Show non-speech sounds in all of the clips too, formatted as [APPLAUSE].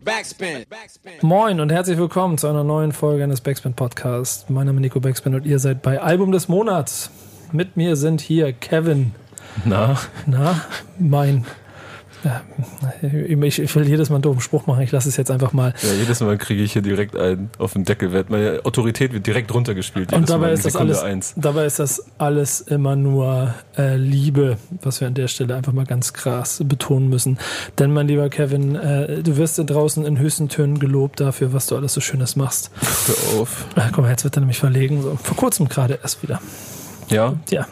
Backspin. Moin und herzlich willkommen zu einer neuen Folge eines Backspin Podcasts. Mein Name ist Nico Backspin und ihr seid bei Album des Monats. Mit mir sind hier Kevin. Na? Na, mein ich, ich, will jedes Mal einen doofen Spruch machen, ich lasse es jetzt einfach mal. Ja, jedes Mal kriege ich hier direkt einen auf den Deckel. Meine Autorität wird direkt runtergespielt. Und dabei ist, das alles, dabei ist das alles immer nur äh, Liebe, was wir an der Stelle einfach mal ganz krass betonen müssen. Denn mein lieber Kevin, äh, du wirst draußen in höchsten Tönen gelobt dafür, was du alles so Schönes machst. Hör auf. Ach, guck mal, jetzt wird er nämlich verlegen. So, vor kurzem gerade erst wieder. Ja? Ja.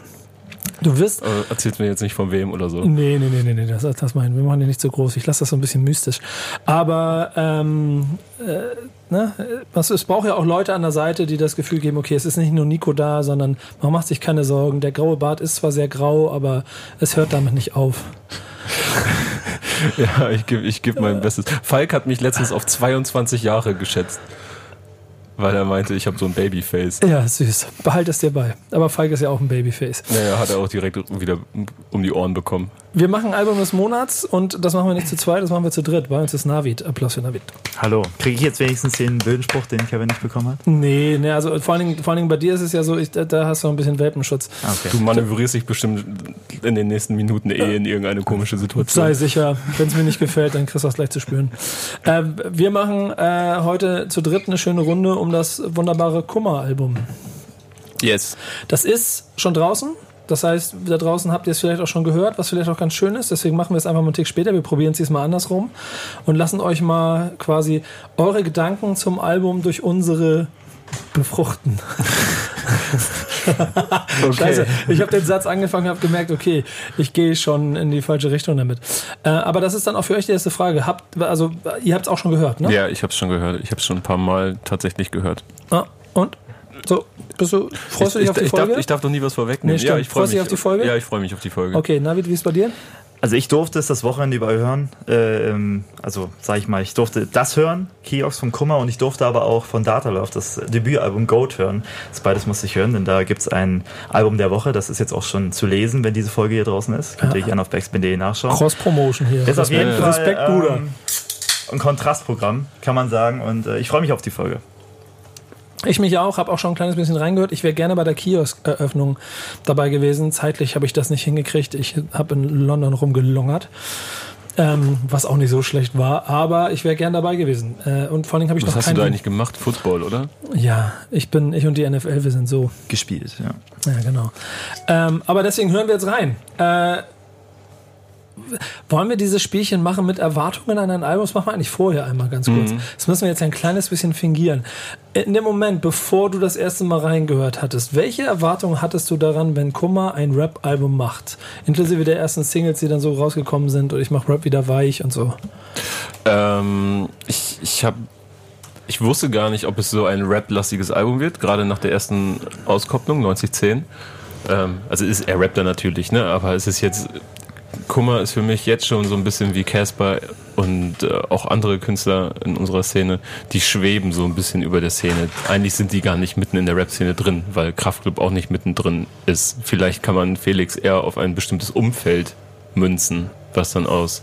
Du wirst. Aber erzählt mir jetzt nicht von wem oder so. Nee, nee, nee, nee, nee das, das meinen wir machen ja nicht so groß. Ich lasse das so ein bisschen mystisch. Aber ähm, äh, ne, es braucht ja auch Leute an der Seite, die das Gefühl geben, okay, es ist nicht nur Nico da, sondern man macht sich keine Sorgen. Der graue Bart ist zwar sehr grau, aber es hört damit nicht auf. [LAUGHS] ja, ich gebe ich geb mein Bestes. Falk hat mich letztens auf 22 Jahre geschätzt weil er meinte, ich habe so ein Babyface. Ja, süß. Behalt es dir bei. Aber Falk ist ja auch ein Babyface. Naja, hat er auch direkt wieder um die Ohren bekommen. Wir machen Album des Monats und das machen wir nicht zu zweit, das machen wir zu dritt. Bei uns ist Navid. Applaus für Navid. Hallo. Kriege ich jetzt wenigstens den blöden Spruch, den Kevin nicht bekommen hat? Nee, nee also vor allen, Dingen, vor allen Dingen bei dir ist es ja so, ich, da hast du ein bisschen Welpenschutz. Ah, okay. Du manövrierst dich bestimmt in den nächsten Minuten eh in irgendeine komische Situation. Sei sicher, wenn es mir nicht gefällt, dann kriegst du das gleich zu spüren. Äh, wir machen äh, heute zu dritt eine schöne Runde um das wunderbare Kummer-Album. Yes. Das ist schon draußen. Das heißt, da draußen habt ihr es vielleicht auch schon gehört, was vielleicht auch ganz schön ist. Deswegen machen wir es einfach mal einen Tick später. Wir probieren es diesmal andersrum und lassen euch mal quasi eure Gedanken zum Album durch unsere befruchten. [LAUGHS] okay. Scheiße, ich habe den Satz angefangen, habe gemerkt, okay, ich gehe schon in die falsche Richtung damit. Äh, aber das ist dann auch für euch die erste Frage. Habt, also ihr habt es auch schon gehört, ne? Ja, ich habe es schon gehört. Ich habe es schon ein paar Mal tatsächlich gehört. Ah, und? So, bist du, freust du dich ich, auf die ich Folge? Darf, ich darf doch nie was vorwegnehmen. Nee, ja, ich freue mich auf die Folge. Ja, ich freue mich auf die Folge. Okay, Navid, wie ist bei dir? Also ich durfte es das Wochenende überall hören. Ähm, also sag ich mal, ich durfte das hören, Kiox von Kummer, und ich durfte aber auch von Datalove das Debütalbum Goat hören. Das beides musste ich hören, denn da gibt es ein Album der Woche. Das ist jetzt auch schon zu lesen, wenn diese Folge hier draußen ist. Könnt ihr ja. gerne auf backspin.de nachschauen. Cross-Promotion hier. Ist auf jeden Fall Respekt, Bruder. Ähm, ein Kontrastprogramm, kann man sagen. Und äh, ich freue mich auf die Folge. Ich mich auch, habe auch schon ein kleines bisschen reingehört. Ich wäre gerne bei der Kiosk-Eröffnung dabei gewesen. Zeitlich habe ich das nicht hingekriegt. Ich habe in London rumgelungert. Ähm, was auch nicht so schlecht war, aber ich wäre gern dabei gewesen. Äh, und vor allem habe ich was noch hast du da eigentlich gemacht? Football, oder? Ja, ich bin, ich und die NFL, wir sind so. Gespielt, ja. Ja, genau. Ähm, aber deswegen hören wir jetzt rein. Äh, wollen wir dieses Spielchen machen mit Erwartungen an ein Album? Das machen wir eigentlich vorher einmal ganz kurz. Mhm. Das müssen wir jetzt ein kleines bisschen fingieren. In dem Moment, bevor du das erste Mal reingehört hattest, welche Erwartungen hattest du daran, wenn Kummer ein Rap-Album macht? Inklusive der ersten Singles, die dann so rausgekommen sind und ich mach Rap wieder weich und so. Ähm, ich ich habe ich wusste gar nicht, ob es so ein Rap-lastiges Album wird, gerade nach der ersten Auskopplung, 9010. Ähm, also ist, er rappt da natürlich, ne? aber es ist jetzt Kummer ist für mich jetzt schon so ein bisschen wie Casper und äh, auch andere Künstler in unserer Szene, die schweben so ein bisschen über der Szene. Eigentlich sind die gar nicht mitten in der Rap-Szene drin, weil Kraftclub auch nicht mittendrin ist. Vielleicht kann man Felix eher auf ein bestimmtes Umfeld münzen, was dann aus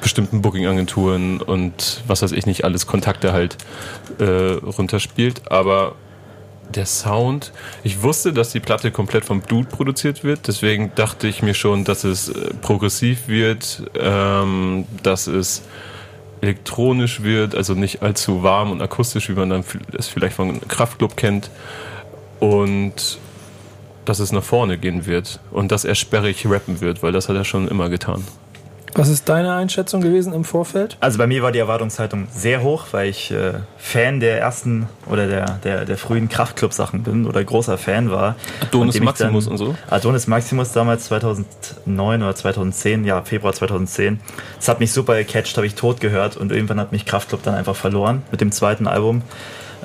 bestimmten Booking-Agenturen und was weiß ich nicht alles Kontakte halt äh, runterspielt. Aber der Sound, ich wusste, dass die Platte komplett vom Blut produziert wird, deswegen dachte ich mir schon, dass es äh, progressiv wird, ähm, dass es elektronisch wird, also nicht allzu warm und akustisch, wie man dann es vielleicht von Kraftclub kennt. Und dass es nach vorne gehen wird und dass er sperrig rappen wird, weil das hat er schon immer getan. Was ist deine Einschätzung gewesen im Vorfeld? Also bei mir war die Erwartungshaltung sehr hoch, weil ich äh, Fan der ersten oder der, der, der frühen Kraftclub-Sachen bin oder großer Fan war. Adonis Maximus und so? Adonis Maximus damals 2009 oder 2010, ja, Februar 2010. Das hat mich super gecatcht, habe ich tot gehört und irgendwann hat mich Kraftclub dann einfach verloren mit dem zweiten Album.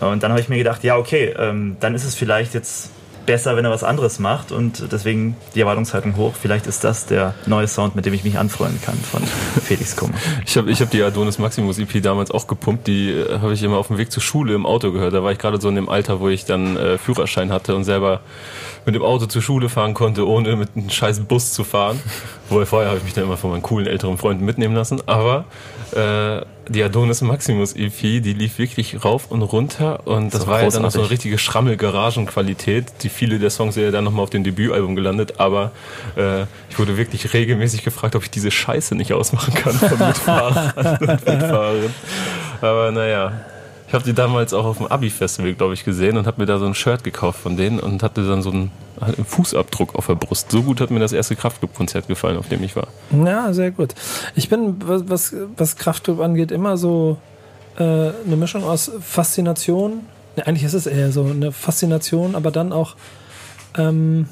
Und dann habe ich mir gedacht, ja, okay, ähm, dann ist es vielleicht jetzt besser, wenn er was anderes macht und deswegen die Erwartungshaltung hoch. Vielleicht ist das der neue Sound, mit dem ich mich anfreunden kann von [LAUGHS] Felix Kummer. Ich habe ich hab die Adonis Maximus EP damals auch gepumpt. Die äh, habe ich immer auf dem Weg zur Schule im Auto gehört. Da war ich gerade so in dem Alter, wo ich dann äh, Führerschein hatte und selber mit dem Auto zur Schule fahren konnte, ohne mit einem scheiß Bus zu fahren. [LAUGHS] Wo vorher habe ich mich dann immer von meinen coolen älteren Freunden mitnehmen lassen. Aber äh, die Adonis Maximus EP, die lief wirklich rauf und runter und das, So war ja dann noch so eine richtige Schrammel-Garagenqualität. Die viele der Songs sind ja dann nochmal auf dem Debütalbum gelandet, aber äh, ich wurde wirklich regelmäßig gefragt, ob ich diese Scheiße nicht ausmachen kann von Mitfahrern [LAUGHS] und Mitfahrerinnen. Aber naja. Ich habe die damals auch auf dem Abi-Festival, glaube ich, gesehen und habe mir da so ein Shirt gekauft von denen und hatte dann so einen, halt einen Fußabdruck auf der Brust. So gut hat mir das erste Kraftclub-Konzert gefallen, auf dem ich war. Ja, sehr gut. Ich bin, was, was, was Kraftclub angeht, immer so äh, eine Mischung aus Faszination. Ne, eigentlich ist es eher so eine Faszination, aber dann auch. Ähm,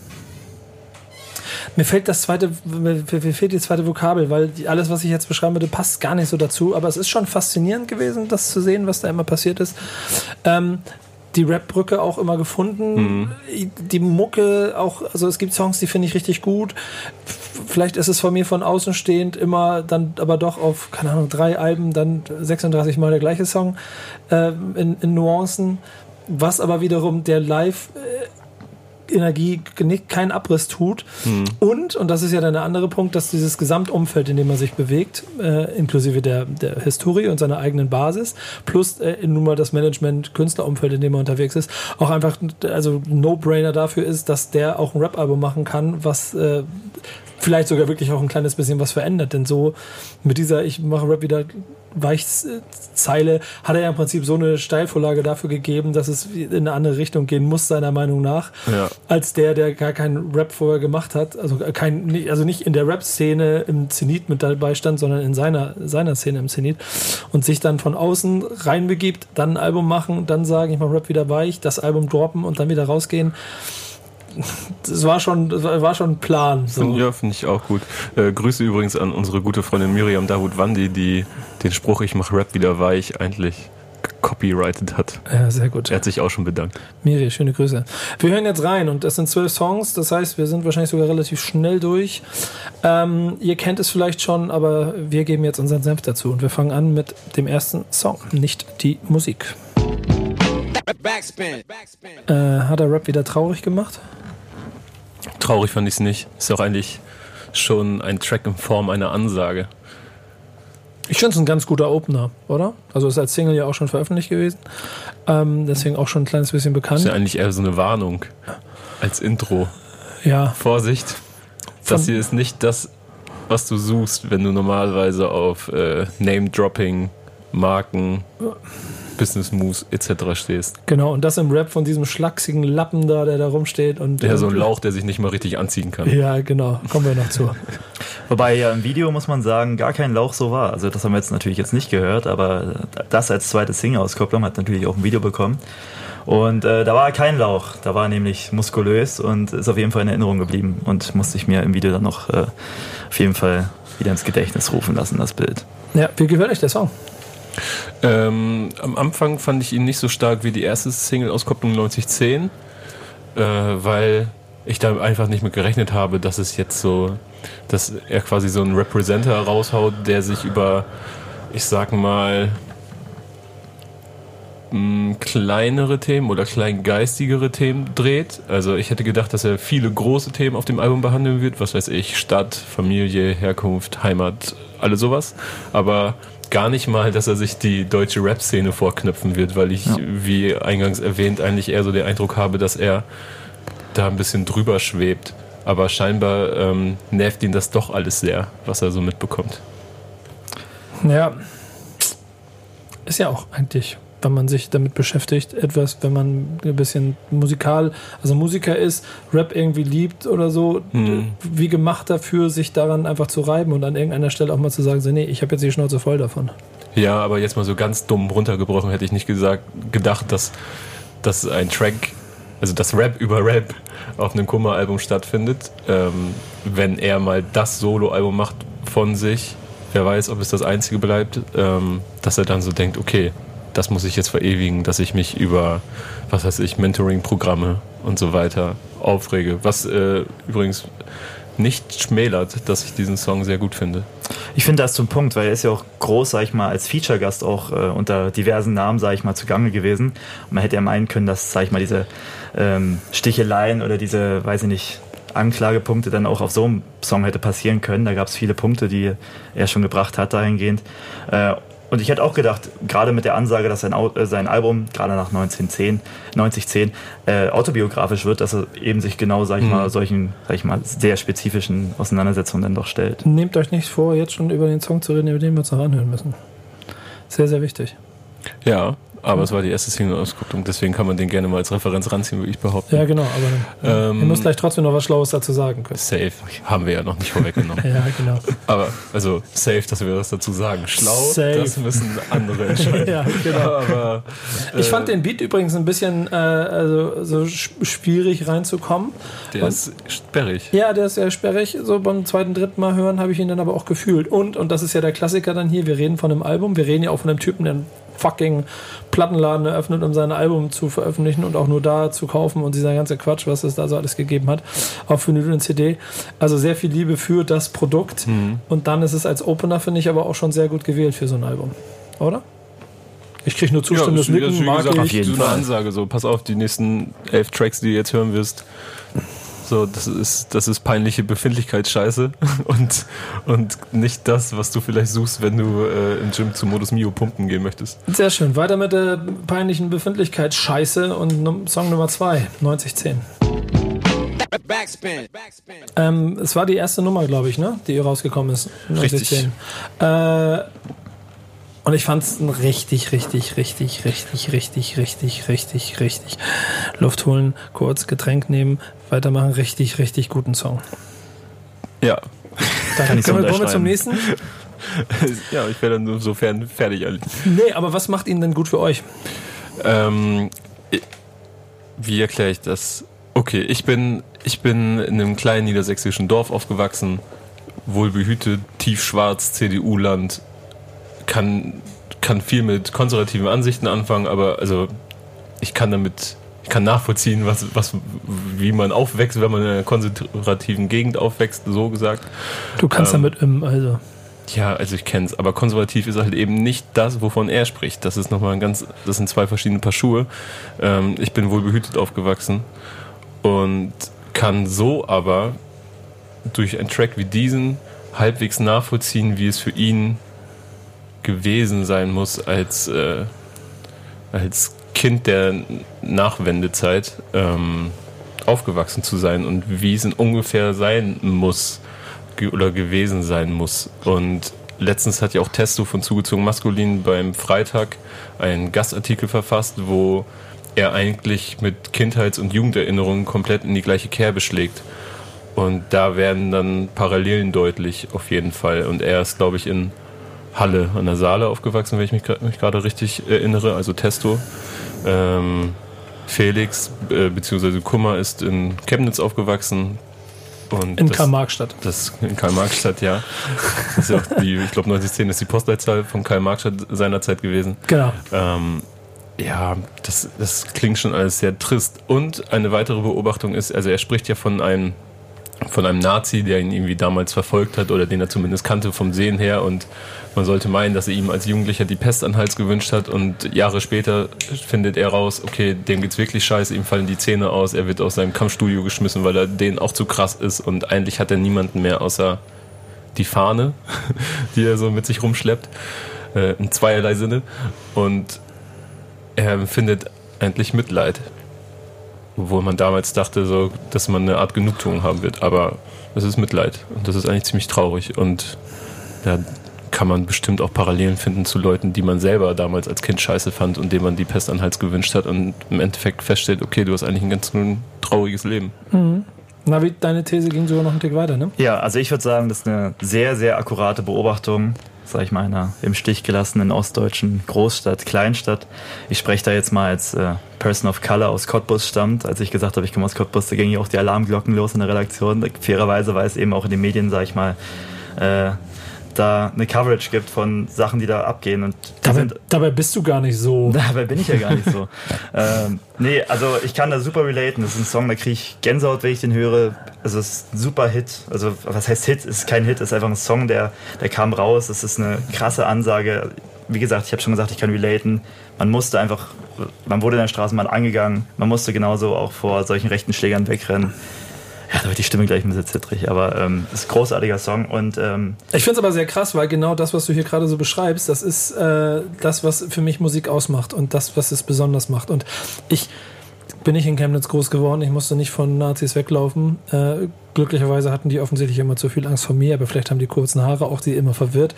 mir fällt das zweite, mir, mir fehlt die zweite Vokabel, weil die, alles, was ich jetzt beschreiben würde, passt gar nicht so dazu. Aber es ist schon faszinierend gewesen, das zu sehen, was da immer passiert ist. Ähm, die Rap-Brücke auch immer gefunden. Die Mucke auch, also es gibt Songs, die finde ich richtig gut. Vielleicht ist es von mir von außen stehend immer dann aber doch auf, keine Ahnung, drei Alben, dann 36 Mal der gleiche Song äh, in, in Nuancen. Was aber wiederum der Live- Energie keinen Abriss tut. Und, und das ist ja dann der andere Punkt, dass dieses Gesamtumfeld, in dem man sich bewegt, äh, inklusive der, der Historie und seiner eigenen Basis, plus äh, nun mal das Management, Künstlerumfeld, in dem man unterwegs ist, auch einfach also No-Brainer dafür ist, dass der auch ein Rap-Album machen kann, was äh, vielleicht sogar wirklich auch ein kleines bisschen was verändert. Denn so mit dieser Ich mache Rap wieder Weichzeile hat er ja im Prinzip so eine Steilvorlage dafür gegeben, dass es in eine andere Richtung gehen muss, seiner Meinung nach, Ja. als der, der gar keinen Rap vorher gemacht hat. Also, kein, nicht- also nicht in der Rap-Szene im Zenit mit dabei stand, sondern in seiner, seiner Szene im Zenit. Und sich dann von außen reinbegibt, dann ein Album machen, dann sagen, ich mache Rap wieder weich, das Album droppen und dann wieder rausgehen. Das war schon, das war schon ein Plan. So. Ja, finde ich auch gut. Äh, Grüße übrigens an unsere gute Freundin Miriam Dawood Wandi, die den Spruch Ich mache Rap wieder weich eigentlich copyrighted hat. Ja, sehr gut. Er hat sich auch schon bedankt. Miri, schöne Grüße. Wir hören jetzt rein und das sind zwölf Songs, das heißt, wir sind wahrscheinlich sogar relativ schnell durch. Ähm, ihr kennt es vielleicht schon, aber wir geben jetzt unseren Senf dazu und wir fangen an mit dem ersten Song, nicht die Musik. Backspin. Äh, hat er Rap wieder traurig gemacht? Traurig fand ich es nicht. Ist auch eigentlich schon ein Track in Form einer Ansage. Ich finde es ein ganz guter Opener, oder? Also ist als Single ja auch schon veröffentlicht gewesen, ähm, deswegen auch schon ein kleines bisschen Ist bekannt. ja eigentlich eher so eine Warnung als Intro. Ja, Vorsicht, das hier ist nicht das, was du suchst, wenn du normalerweise auf äh, Name-Dropping, Marken, Business Moves etc. stehst. genau. Und das im Rap von diesem schlachsigen Lappen da, der da rumsteht und Ja, so ein Lauch, der sich nicht mal richtig anziehen kann. Ja, genau. Kommen wir noch zu. [LAUGHS] Wobei ja im Video, muss man sagen, gar kein Lauch so war. Also das haben wir jetzt natürlich jetzt nicht gehört, aber das als zweite Single-Auskopplung hat natürlich auch ein Video bekommen. Und äh, da war kein Lauch, da war nämlich muskulös und ist auf jeden Fall in Erinnerung geblieben und musste ich mir im Video dann noch äh, auf jeden Fall wieder ins Gedächtnis rufen lassen, das Bild. Ja, wie gefällt euch der Song? Ähm, am Anfang fand ich ihn nicht so stark wie die erste Single-Auskopplung 9010, äh, weil ich da einfach nicht mit gerechnet habe, dass es jetzt so, dass er quasi so einen Representer raushaut, der sich über, ich sag mal, mh, kleinere Themen oder kleingeistigere Themen dreht. Also ich hätte gedacht, dass er viele große Themen auf dem Album behandeln wird, was weiß ich, Stadt, Familie, Herkunft, Heimat, alles sowas. Aber gar nicht mal, dass er sich die deutsche Rap-Szene vorknöpfen wird, weil ich, Ja. wie eingangs erwähnt, eigentlich eher so den Eindruck habe, dass er da ein bisschen drüber schwebt. Aber scheinbar ähm, nervt ihn das doch alles sehr, was er so mitbekommt. Ja. Ist ja auch eigentlich, wenn man sich damit beschäftigt, etwas, wenn man ein bisschen musikal, also Musiker ist, Rap irgendwie liebt oder so, Hm. wie gemacht dafür, sich daran einfach zu reiben und an irgendeiner Stelle auch mal zu sagen, so, nee, ich habe jetzt die Schnauze voll davon. Ja, aber jetzt mal so ganz dumm runtergebrochen hätte ich nicht gesagt, gedacht, dass, dass ein Track, also das Rap über Rap auf einem Kummer-Album stattfindet. Ähm, wenn er mal das Solo-Album macht von sich, wer weiß, ob es das einzige bleibt, ähm, dass er dann so denkt, okay, das muss ich jetzt verewigen, dass ich mich über, was weiß ich, Mentoring-Programme und so weiter aufrege. Was äh, übrigens nicht schmälert, dass ich diesen Song sehr gut finde. Ich finde das zum Punkt, weil er ist ja auch groß, sag ich mal, als Feature-Gast auch äh, unter diversen Namen, sag ich mal, zugange gewesen. Und man hätte ja meinen können, dass, sag ich mal, diese ähm, Sticheleien oder diese, weiß ich nicht, Anklagepunkte dann auch auf so einem Song hätte passieren können. Da gab es viele Punkte, die er schon gebracht hat dahingehend. Äh, und ich hätte auch gedacht, gerade mit der Ansage, dass sein, äh, sein Album gerade nach 1910, 9010 äh, autobiografisch wird, dass er eben sich genau, sag ich mal, solchen, sag ich mal, sehr spezifischen Auseinandersetzungen dann doch stellt. Nehmt euch nicht vor, jetzt schon über den Song zu reden, über den wir uns noch anhören müssen. Sehr, sehr wichtig. Ja, aber es war die erste Single-Auskopplung, deswegen kann man den gerne mal als Referenz ranziehen, würde ich behaupten. Ja, genau, aber Ähm, ihr müsst gleich trotzdem noch was Schlaues dazu sagen können. Safe. Haben wir ja noch nicht vorweggenommen. [LAUGHS] Ja, genau. Aber, also, safe, dass wir das dazu sagen. Schlau, Safe. das müssen andere entscheiden. [LAUGHS] Ja, genau. Aber, Ich fand den Beat übrigens ein bisschen äh, also, so sch- schwierig reinzukommen. der ist sperrig. Ja, der ist sehr sperrig. So beim zweiten, dritten Mal hören habe ich ihn dann aber auch gefühlt. Und, und das ist ja der Klassiker dann hier, wir reden von einem Album, wir reden ja auch von einem Typen, der fucking Plattenladen eröffnet, um sein Album zu veröffentlichen und auch nur da zu kaufen und dieser ganze Quatsch, was es da so alles gegeben hat, auf Vinyl und CD. Also sehr viel Liebe für das Produkt. Und dann ist es als Opener, finde ich, aber auch schon sehr gut gewählt für so ein Album. Oder? Ich kriege nur zustimmendes das ist, Nicken, wie mag gesagt, ich. auf jeden so eine Fall. Ansage. So, pass auf, die nächsten elf Tracks, die du jetzt hören wirst, so, das ist, das ist peinliche Befindlichkeitsscheiße [LAUGHS] und, und nicht das, was du vielleicht suchst, wenn du äh, im Gym zu Modus Mio pumpen gehen möchtest. Sehr schön. Weiter mit der peinlichen Befindlichkeit Scheiße und Num- Song Nummer 2, 9010. Backspin. Backspin. Ähm, es war die erste Nummer, glaube ich, ne? die rausgekommen ist. 9010. Äh, und ich fand es ein richtig, richtig, richtig, richtig, richtig, richtig, richtig, richtig. Luft holen, kurz Getränk nehmen, weitermachen, richtig, richtig guten Song. Ja. Dann so können wir, wir zum nächsten? [LAUGHS] ja, ich wäre dann insofern fertig. eigentlich. Nee, aber was macht ihn denn gut für euch? Ähm, wie erkläre ich das? Okay, ich bin, ich bin in einem kleinen niedersächsischen Dorf aufgewachsen, wohlbehütet, tiefschwarz, CDU-Land, kann, kann viel mit konservativen Ansichten anfangen, aber also ich kann damit, ich kann nachvollziehen, was, was, wie man aufwächst, wenn man in einer konservativen Gegend aufwächst, so gesagt. Du kannst Ähm, damit, ähm, also. Ja, also ich kenne es, aber konservativ ist halt eben nicht das, wovon er spricht. Das ist nochmal ein ganz, das sind zwei verschiedene Paar Schuhe. Ähm, ich bin wohl behütet aufgewachsen und kann so aber durch einen Track wie diesen halbwegs nachvollziehen, wie es für ihn gewesen sein muss als, äh, als Kind der Nachwendezeit ähm, aufgewachsen zu sein und wie es ungefähr sein muss ge oder gewesen sein muss. Und letztens hat ja auch Testo von Zugezogen Maskulin beim Freitag einen Gastartikel verfasst, wo er eigentlich mit Kindheits- und Jugenderinnerungen komplett in die gleiche Kerbe schlägt. Und da werden dann Parallelen deutlich, auf jeden Fall. Und er ist, glaube ich, in Halle an der Saale aufgewachsen, wenn ich mich, mich gerade richtig erinnere, also Testo. Ähm, Felix äh, bzw. Kummer ist in Chemnitz aufgewachsen. Und In Karl-Marx-Stadt. das in Karl-Marx-Stadt, ja. Das ist ja auch die, ich glaube 9010 ist die Postleitzahl von Karl-Marx-Stadt seinerzeit gewesen. Genau. Ähm, ja, das, das klingt schon alles sehr trist. Und eine weitere Beobachtung ist, also er spricht ja von einem, von einem Nazi, der ihn irgendwie damals verfolgt hat oder den er zumindest kannte vom Sehen her und man sollte meinen, dass er ihm als Jugendlicher die Pest an den Hals gewünscht hat und Jahre später findet er raus, okay, dem geht's wirklich scheiße, ihm fallen die Zähne aus, er wird aus seinem Kampfstudio geschmissen, weil er denen auch zu krass ist und eigentlich hat er niemanden mehr außer die Fahne, [LAUGHS] die er so mit sich rumschleppt, äh, in zweierlei Sinne und er empfindet endlich Mitleid. Obwohl man damals dachte, so, dass man eine Art Genugtuung haben wird. Aber es ist Mitleid. Und das ist eigentlich ziemlich traurig. Und da kann man bestimmt auch Parallelen finden zu Leuten, die man selber damals als Kind scheiße fand und denen man die Pest an den Hals gewünscht hat und im Endeffekt feststellt, okay, du hast eigentlich ein ganz trauriges Leben. Navi, deine These ging sogar noch einen Tick weiter, ne? Ja, also ich würde sagen, das ist eine sehr, sehr akkurate Beobachtung, sag ich mal, einer im Stich gelassenen ostdeutschen Großstadt, Kleinstadt. Ich spreche da jetzt mal als äh, Person of Color aus Cottbus stammt. Als ich gesagt habe, ich komme aus Cottbus, da gingen ja auch die Alarmglocken los in der Redaktion. Fairerweise, weil es eben auch in den Medien, sag ich mal, äh, da eine Coverage gibt von Sachen, die da abgehen. Und Dabei, sind dabei bist du gar nicht so. [LAUGHS] Dabei bin ich ja gar nicht so. [LAUGHS] ähm, nee, also ich kann da super relaten. Das ist ein Song, da kriege ich Gänsehaut, wenn ich den höre. Also es ist ein super Hit. Also was heißt Hit? Es ist kein Hit, es ist einfach ein Song, der, der kam raus. Es ist eine krasse Ansage. Wie gesagt, ich habe schon gesagt, ich kann relaten. Man musste einfach, man wurde in der Straßenbahn angegangen. Man musste genauso auch vor solchen rechten Schlägern wegrennen. Ja, da wird die Stimme gleich ein bisschen zittrig, aber ähm, ist ein großartiger Song und ähm, Ich finde es aber sehr krass, weil genau das, was du hier gerade so beschreibst, das ist äh, das, was für mich Musik ausmacht und das, was es besonders macht. Und ich bin nicht in Chemnitz groß geworden, ich musste nicht von Nazis weglaufen. Äh, glücklicherweise hatten die offensichtlich immer zu viel Angst vor mir, aber vielleicht haben die kurzen Haare auch die immer verwirrt.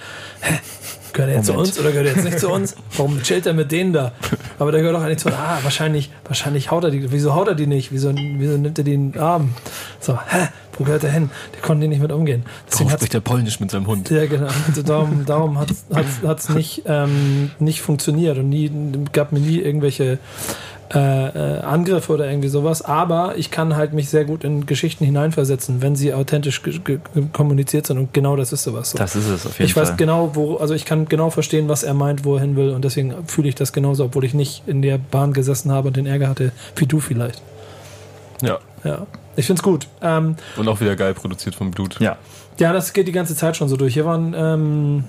Gehört er jetzt Moment. zu uns oder gehört er jetzt nicht zu uns? [LAUGHS] Warum chillt er mit denen da? Aber der gehört doch eigentlich zu uns. Ah, wahrscheinlich, wahrscheinlich haut er die. Wieso haut er die nicht? Wieso, wieso nimmt er den Arm? So, hä? Wo gehört er hin? Die konnten die nicht mit umgehen. Deswegen Warum spricht er Polnisch mit seinem Hund? ja, genau. Also darum darum hat es nicht, ähm, nicht funktioniert und nie, gab mir nie irgendwelche äh, äh, Angriffe oder irgendwie sowas. Aber ich kann halt mich sehr gut in Geschichten hineinversetzen, wenn sie authentisch kommuniziert sind und genau das ist sowas. So. das ist es auf jeden Ich Fall. weiß genau, wo, also ich kann genau verstehen, was er meint, wo er hin will und deswegen fühle ich das genauso, obwohl ich nicht in der Bahn gesessen habe und den Ärger hatte, wie du vielleicht. Ja. Ja, ich finde es gut. Ähm, Und auch wieder geil produziert vom Blut. Ja, Ja, das geht die ganze Zeit schon so durch. Hier waren ähm,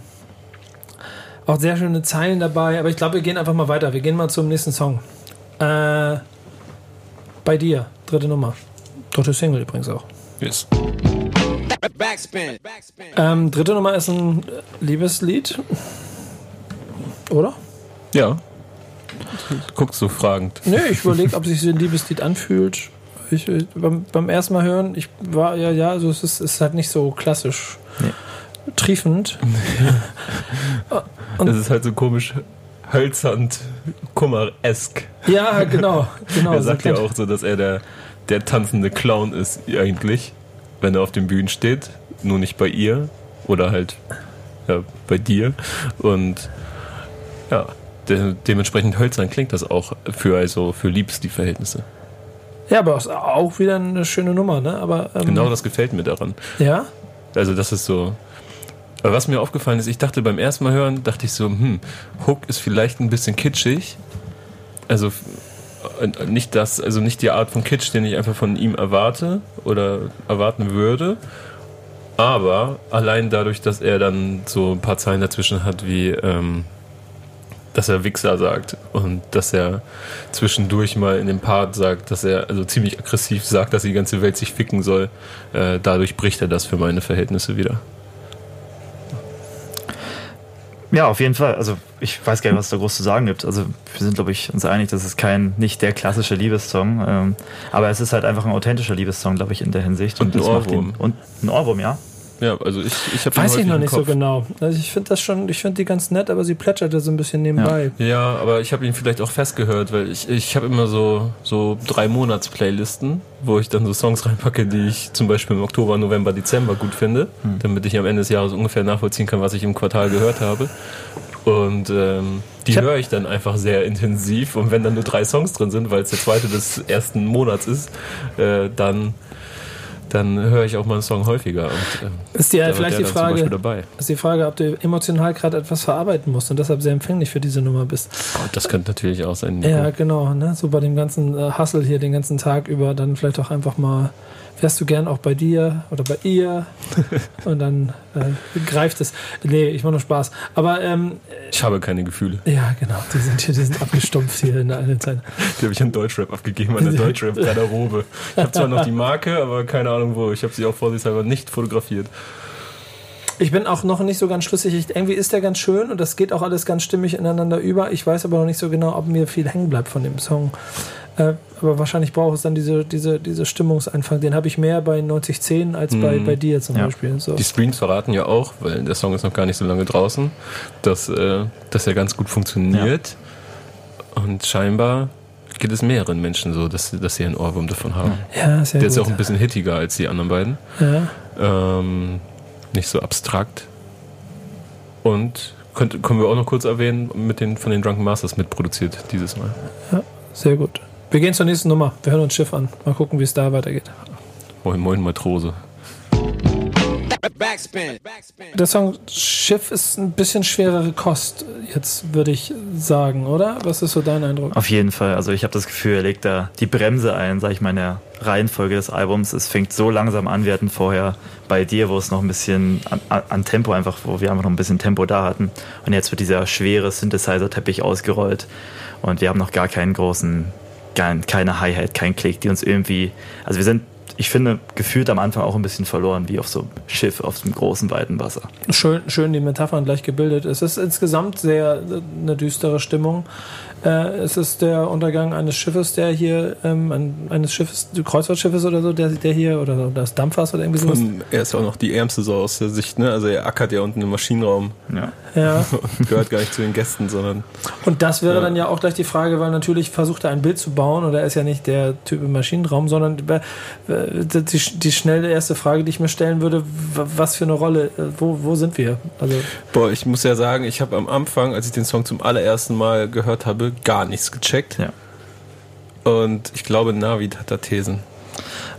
auch sehr schöne Zeilen dabei, aber ich glaube, wir gehen einfach mal weiter. Wir gehen mal zum nächsten Song. Äh, bei dir, dritte Nummer. Dritte Single übrigens auch. Yes. Backspin. Backspin. Ähm, dritte Nummer ist ein Liebeslied. Oder? Ja. Guckst so fragend. Nö, ich überlege, ob sich so ein Liebeslied anfühlt. Ich, äh, beim, beim ersten Mal hören, ich war ja, ja, also es ist, es ist halt nicht so klassisch Nee. triefend. [LAUGHS] Und- Das ist halt so komisch hölzernd, kummer-esk. Ja, genau. genau er sagt ja auch so, dass er der, der tanzende Clown ist eigentlich, wenn er auf den Bühnen steht. Nur nicht bei ihr oder halt ja, bei dir. Und ja, de dementsprechend hölzern klingt das auch für, also für Liebeslied-Verhältnisse. Ja, aber auch wieder eine schöne Nummer, ne? Aber ähm, Genau das gefällt mir daran. Ja, Also das ist so. Aber was mir aufgefallen ist, ich dachte beim ersten Mal hören, dachte ich so, hm, Hook ist vielleicht ein bisschen kitschig. Also äh, nicht das, also nicht die Art von Kitsch, den ich einfach von ihm erwarte oder erwarten würde. Aber allein dadurch, dass er dann so ein paar Zeilen dazwischen hat, wie ähm, dass er Wichser sagt und dass er zwischendurch mal in dem Part sagt, dass er also ziemlich aggressiv sagt, dass die ganze Welt sich ficken soll. Äh, dadurch bricht er das für meine Verhältnisse wieder. Ja, auf jeden Fall. Also ich weiß gar nicht, was es da groß zu sagen gibt. Also wir sind, glaube ich, uns einig, das ist kein, nicht der klassische Liebessong. Ähm, aber es ist halt einfach ein authentischer Liebessong, glaube ich, in der Hinsicht. Und ein das macht Ohrwurm. ihn- Und ein Ohrwurm, ja. Ja, also ich, ich habe weiß ich noch nicht so genau. Also ich finde das schon, ich finde die ganz nett, aber sie plätscherte so ein bisschen nebenbei. Ja, aber ich habe ihn vielleicht auch festgehört, weil ich, ich habe immer so, so drei Monats-Playlisten, wo ich dann so Songs reinpacke, die ich zum Beispiel im Oktober, November, Dezember gut finde, damit ich am Ende des Jahres ungefähr nachvollziehen kann, was ich im Quartal gehört habe. Und ähm, die höre ich dann einfach sehr intensiv. Und wenn dann nur drei Songs drin sind, weil es der zweite des ersten Monats ist, äh, dann, dann höre ich auch mal einen Song häufiger. Und, ähm, Ist die, wird vielleicht die Frage, ist die Frage, ob du emotional gerade etwas verarbeiten musst und deshalb sehr empfänglich für diese Nummer bist. Oh, das könnte natürlich auch sein. Nico. Ja, genau. Ne? So bei dem ganzen äh, Hustle hier den ganzen Tag über, dann vielleicht auch einfach mal, wärst du gern auch bei dir oder bei ihr [LAUGHS] und dann äh, greift es. Nee, ich mache nur Spaß. Aber ähm, Ich habe keine Gefühle. ja, genau, die sind hier, die sind abgestumpft hier in der Zeit. Die habe ich an Deutschrap abgegeben, an der Deutschrap-Garderobe. Ich habe zwar noch die Marke, aber keine Ahnung wo. Ich habe sie auch vorsichtshalber nicht fotografiert. Ich bin auch noch nicht so ganz schlüssig. Ich, irgendwie ist der ganz schön und das geht auch alles ganz stimmig ineinander über. Ich weiß aber noch nicht so genau, ob mir viel hängen bleibt von dem Song. Äh, aber wahrscheinlich braucht es dann diese, diese, diese Stimmungseinfang. Den habe ich mehr bei 9010 als bei, Mhm. bei dir zum Ja. Beispiel. So. Die Streams verraten ja auch, weil der Song ist noch gar nicht so lange draußen, dass, äh, dass er ganz gut funktioniert. Und scheinbar geht es mehreren Menschen so, dass, dass sie einen Ohrwurm davon haben. Ja, sehr Der ist ja gut. auch ein bisschen hittiger als die anderen beiden. ja. Ähm, nicht so abstrakt. Und könnte, können wir auch noch kurz erwähnen, mit den, von den Drunken Masters mitproduziert dieses Mal. Sehr gut. Wir gehen zur nächsten Nummer. Wir hören uns Schiff an. Mal gucken, wie es da weitergeht. Moin Moin Matrose. Backspin. Backspin. Der Song Schiff ist ein bisschen schwerere Kost, jetzt würde ich sagen, oder? Was ist so dein Eindruck? Auf jeden Fall. Also ich habe das Gefühl, er legt da die Bremse ein, sag ich mal, in der Reihenfolge des Albums. Es fängt so langsam an, wir hatten vorher bei dir, wo es noch ein bisschen an, an- an Tempo einfach, wo wir einfach noch ein bisschen Tempo da hatten. Und jetzt wird dieser schwere Synthesizer-Teppich ausgerollt und wir haben noch gar keinen großen, gar, keine Hi-Hat, keinen Klick, die uns irgendwie, also wir sind ich finde, gefühlt am Anfang auch ein bisschen verloren, wie auf so einem Schiff auf dem großen, weiten Wasser. Schön, schön die Metaphern gleich gebildet. Es ist insgesamt sehr äh, eine düstere Stimmung. Äh, es ist der Untergang eines Schiffes, der hier, ähm, ein, eines Schiffes, Kreuzfahrtschiffes oder so, der, der hier, oder des Dampfers oder irgendwie sowas. Und er ist auch noch die Ärmste so aus der Sicht, ne? Also er ackert ja unten im Maschinenraum. Ja. Ja. und [LAUGHS] gehört gar nicht zu den Gästen, sondern Und das wäre Ja. dann ja auch gleich die Frage, weil natürlich versucht er ein Bild zu bauen oder er ist ja nicht der Typ im Maschinenraum, sondern äh, die, die schnelle erste Frage, die ich mir stellen würde, was für eine Rolle, äh, wo, wo sind wir? Also Boah, ich muss ja sagen, ich habe am Anfang, als ich den Song zum allerersten Mal gehört habe, gar nichts gecheckt. Ja. Und ich glaube, Navid hat da Thesen.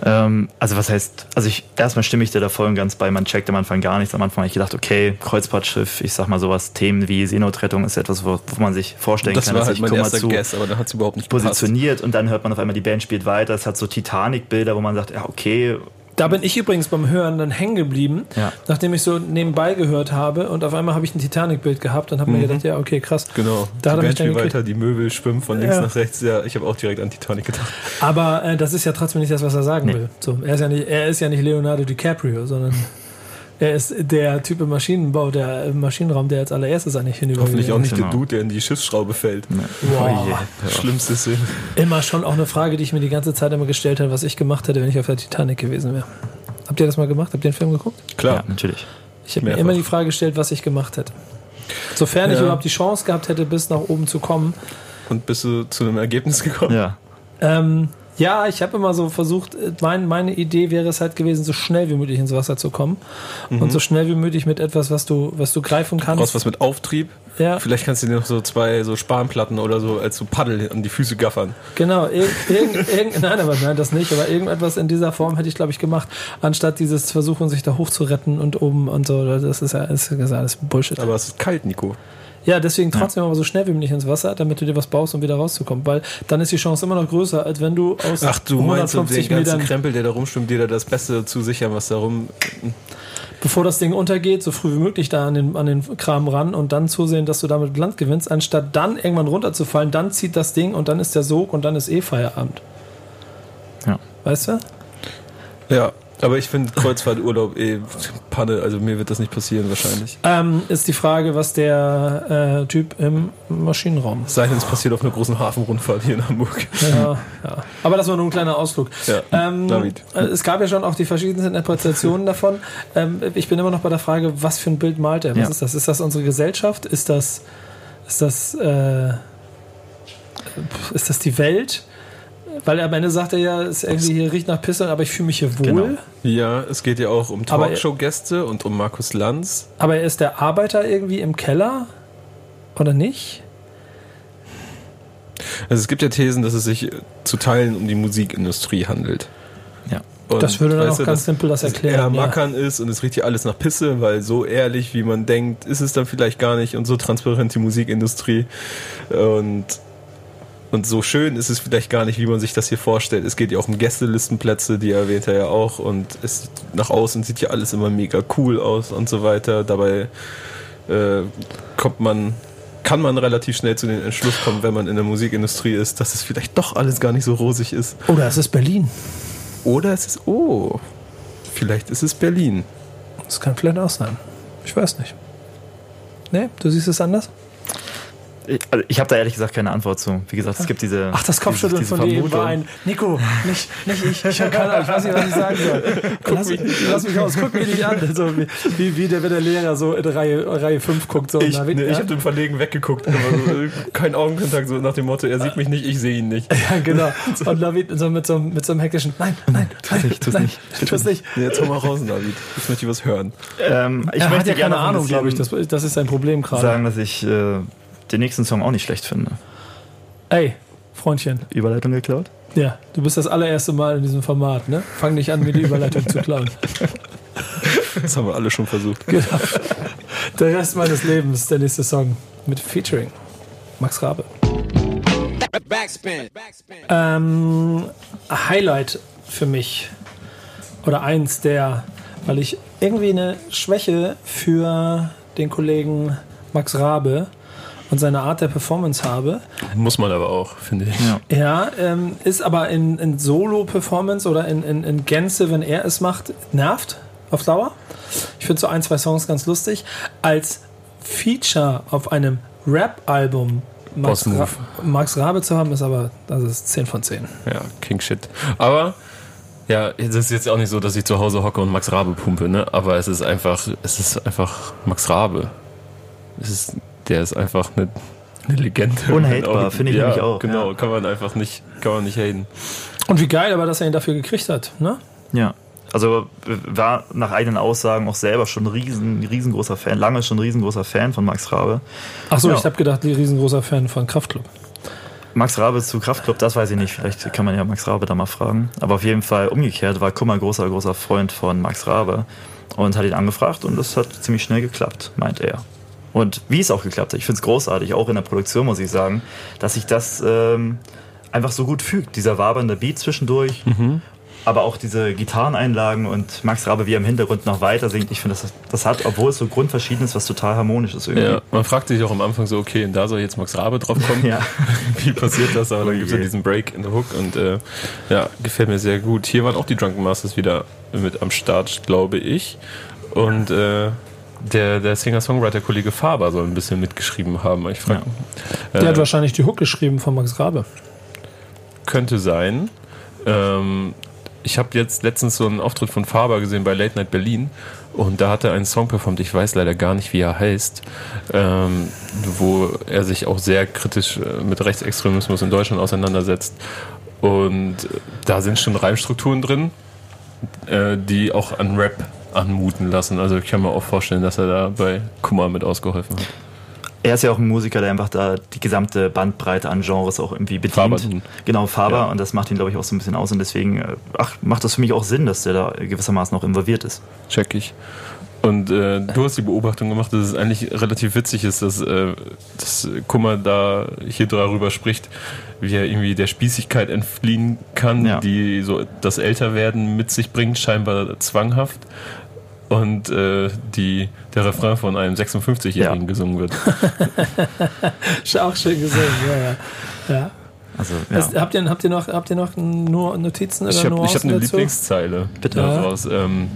Ähm, also was heißt, also ich erstmal stimme ich dir da voll und ganz bei, man checkt am Anfang gar nichts. Am Anfang habe ich gedacht, okay, Kreuzfahrtschiff, ich sag mal sowas, Themen wie Seenotrettung ist etwas, wo, wo man sich vorstellen Das kann, war dass halt sich mein erster Komatsu Guess, aber da hat es überhaupt nicht gepasst. positioniert und dann hört man auf einmal, die Band spielt weiter. Es hat so Titanic-Bilder, wo man sagt, ja, okay, da bin ich übrigens beim Hören dann hängen geblieben, Ja. nachdem ich so nebenbei gehört habe und auf einmal habe ich ein Titanic-Bild gehabt und habe mir gedacht, ja, okay, krass. Genau. Da hat er die mich Band spielt weiter, die Möbel schwimmen von links Ja. nach rechts. Ja, ich habe auch direkt an Titanic gedacht. Aber äh, das ist ja trotzdem nicht das, was er sagen Nee. will. So, er, ist ja nicht, er ist ja nicht Leonardo DiCaprio, sondern [LAUGHS] er ist der Typ im Maschinenbau, der im Maschinenraum, der als allererstes eigentlich hinüber Hoffentlich auch nicht Genau. der Dude, der in die Schiffsschraube fällt. Wow. Oh je. Schlimmste Szene. Immer schon auch eine Frage, die ich mir die ganze Zeit immer gestellt habe, was ich gemacht hätte, wenn ich auf der Titanic gewesen wäre. Habt ihr das mal gemacht? Habt ihr den Film geguckt? Klar. Ja, natürlich. Ich habe mir immer die Frage gestellt, was ich gemacht hätte. Sofern ich Ja. überhaupt die Chance gehabt hätte, bis nach oben zu kommen. Und bist du zu einem Ergebnis gekommen? Ja. Ähm, ja, ich habe immer so versucht, äh, mein, meine Idee wäre es halt gewesen, so schnell wie möglich ins Wasser zu kommen. Und so schnell wie möglich mit etwas, was du, was du greifen kannst. Brauchst was mit Auftrieb. Ja. Vielleicht kannst du dir noch so zwei so Spanplatten oder so als so Paddel an die Füße gaffern. Genau, ir [LAUGHS] irgend, irgend, nein, aber nein, das nicht, aber irgendetwas in dieser Form hätte ich, glaube ich, gemacht, anstatt dieses Versuchen, sich da hoch zu retten und oben und so. Das ist ja das ist ja alles Bullshit. Aber es ist kalt, Nico. Ja, deswegen trotzdem aber so schnell wie möglich ins Wasser, damit du dir was baust, um wieder rauszukommen. Weil dann ist die Chance immer noch größer, als wenn du aus Ach, du meinst so den 150 ganzen Metern, Krempel, der da rumschwimmt, dir da das Beste zusichern, was da rum. bevor das Ding untergeht, so früh wie möglich da an den, an den Kram ran und dann zusehen, dass du damit Land gewinnst, anstatt dann irgendwann runterzufallen, dann zieht das Ding und dann ist der Sog und dann ist eh Feierabend. Ja. Weißt du? Ja, aber ich finde Kreuzfahrturlaub eh Panne, also mir wird das nicht passieren wahrscheinlich. Ähm, ist die Frage, was der äh, Typ im Maschinenraum Es sei denn, es passiert auf einer großen Hafenrundfahrt hier in Hamburg. Ja, ja. Aber das war nur ein kleiner Ausflug. Ja, Ähm, David. äh, es gab ja schon auch die verschiedensten Interpretationen davon. Ähm, ich bin immer noch bei der Frage, was für ein Bild malt er? Was Ja. ist das? Ist das unsere Gesellschaft? Ist das, ist das, äh, ist das die Welt? Weil am Ende sagt er ja, es irgendwie hier riecht nach Pisse, aber ich fühle mich hier wohl. Genau. Ja, es geht ja auch um Talkshow-Gäste und um Markus Lanz. Aber er ist der Arbeiter irgendwie im Keller? Oder nicht? Also es gibt ja Thesen, dass es sich zu Teilen um die Musikindustrie handelt. Ja. Und Das würde dann auch ganz simpel das erklären, Er ja. Mackern ist und es riecht hier alles nach Pisse, weil so ehrlich, wie man denkt, ist es dann vielleicht gar nicht und so transparent die Musikindustrie. Und, und so schön ist es vielleicht gar nicht, wie man sich das hier vorstellt. Es geht ja auch um Gästelistenplätze, die erwähnt er ja auch. Und es nach außen sieht ja alles immer mega cool aus und so weiter. Dabei äh, kommt man, kann man relativ schnell zu dem Entschluss kommen, wenn man in der Musikindustrie ist, dass es vielleicht doch alles gar nicht so rosig ist. Oder es ist Berlin. Oder es ist, oh, vielleicht ist es Berlin. Das kann vielleicht auch sein. Ich weiß nicht. Nee, du siehst es anders? Ich, also ich habe da ehrlich gesagt keine Antwort zu. Wie gesagt, es gibt diese. Ach, das Kopfschütteln diese, von dir eben ein Nico, nicht, nicht ich. Ich habe keine Ahnung, ich weiß nicht, was ich sagen soll. Lass mich, lass mich aus, guck mich nicht an. So wie, wie, wie der, wenn der Lehrer so in Reihe, Reihe 5 guckt. So, Ich, nee, ich ja, habe den Verlegen weggeguckt. Immer so, kein Augenkontakt, so nach dem Motto, er sieht mich nicht, ich sehe ihn nicht. ja, genau. [LAUGHS] Und David so mit, so, mit so einem hektischen, nein, nein, nein, nicht, tu's nein, nicht. tu's nicht. Nee, jetzt hau mal raus, David. Jetzt möchte ich was hören. Ähm, ich Er hat möchte ja gerne keine Ahnung, glaube ich. Das, das ist sein Problem gerade. sagen, dass ich äh, den nächsten Song auch nicht schlecht finde. Ey, Freundchen, Überleitung geklaut? ja, du bist das allererste Mal in diesem Format, ne? Fang nicht an, mir die Überleitung zu klauen. [LAUGHS] Das haben wir alle schon versucht. Genau. Der Rest meines Lebens, der nächste Song mit Featuring. Max Rabe. Backspin. Backspin. Ähm, Highlight für mich. Oder eins der, weil ich irgendwie eine Schwäche für den Kollegen Max Rabe und seine Art der Performance habe. Muss man aber auch, finde ich. Ja. Ja, ähm, ist aber in, in Solo-Performance oder in, in, in Gänze, wenn er es macht, nervt auf Dauer. Ich finde so ein, zwei Songs ganz lustig. Als Feature auf einem Rap-Album Max. Ra Max Rabe zu haben, ist aber, das ist 10 von 10. Ja, King Shit. Aber, ja, es ist jetzt auch nicht so, dass ich zu Hause hocke und Max Rabe pumpe, ne? Aber es ist einfach, es ist einfach Max Rabe. Es ist, der ist einfach eine, eine Legende. Unhatebar, finde ich ja, nämlich auch, Genau, ja. kann man einfach nicht, kann man nicht haten. Und wie geil aber, dass er ihn dafür gekriegt hat, ne? Ja. Also war nach eigenen Aussagen auch selber schon ein riesen, riesengroßer Fan, lange schon ein riesengroßer Fan von Max Rabe. Achso, Ja. ich habe gedacht, die riesengroßer Fan von Kraftklub. Max Rabe zu Kraftklub, das weiß ich nicht. Vielleicht kann man ja Max Rabe da mal fragen. Aber auf jeden Fall umgekehrt war Kummer großer, großer Freund von Max Rabe und hat ihn angefragt und das hat ziemlich schnell geklappt, meint er. Und wie es auch geklappt hat, ich finde es großartig, auch in der Produktion muss ich sagen, dass sich das ähm, einfach so gut fügt. Dieser wabernde Beat zwischendurch, aber auch diese Gitarreneinlagen und Max Rabe, wie er im Hintergrund noch weiter singt. Ich finde, das, das hat, obwohl es so grundverschieden ist, was total harmonisch ist irgendwie. Ja, man fragt sich auch am Anfang so, okay, und da soll jetzt Max Rabe drauf kommen. [LAUGHS] Ja. [LAUGHS] Wie passiert das? Aber dann gibt es ja diesen Break in the Hook und äh, ja, gefällt mir sehr gut. Hier waren auch die Drunken Masters wieder mit am Start, glaube ich. Und äh, der, der Singer-Songwriter-Kollege Faber soll ein bisschen mitgeschrieben haben. Ich frage, Der äh, hat wahrscheinlich die Hook geschrieben von Max Rabe. könnte sein. Ähm, ich habe jetzt letztens so einen Auftritt von Faber gesehen bei Late Night Berlin und da hat er einen Song performt, ich weiß leider gar nicht, wie er heißt, ähm, wo er sich auch sehr kritisch äh, mit Rechtsextremismus in Deutschland auseinandersetzt. Und äh, da sind schon Reimstrukturen drin, äh, die auch an Rap anmuten lassen. Also ich kann mir auch vorstellen, dass er da bei Kummer mit ausgeholfen hat. Er ist ja auch ein Musiker, der einfach da die gesamte Bandbreite an Genres auch irgendwie bedient. Faber. Genau, Faber. Ja. Und das macht ihn, glaube ich, auch so ein bisschen aus. Und deswegen äh, ach, macht das für mich auch Sinn, dass der da gewissermaßen auch involviert ist. Check ich. Und äh, du hast die Beobachtung gemacht, dass es eigentlich relativ witzig ist, dass, äh, dass Kummer da hier darüber spricht, wie er irgendwie der Spießigkeit entfliehen kann, Ja. die so das Älterwerden mit sich bringt, scheinbar zwanghaft. Und äh, die, der Refrain von einem 56-Jährigen Ja. gesungen wird. [LAUGHS] Ist auch schön gesehen, ja, ja. ja. Also, ja. Es- habt, ihr, habt, ihr noch, habt ihr noch nur Notizen oder Ich habe ich hab Nuancen eine dazu? Lieblingszeile Bitte. daraus. Ähm,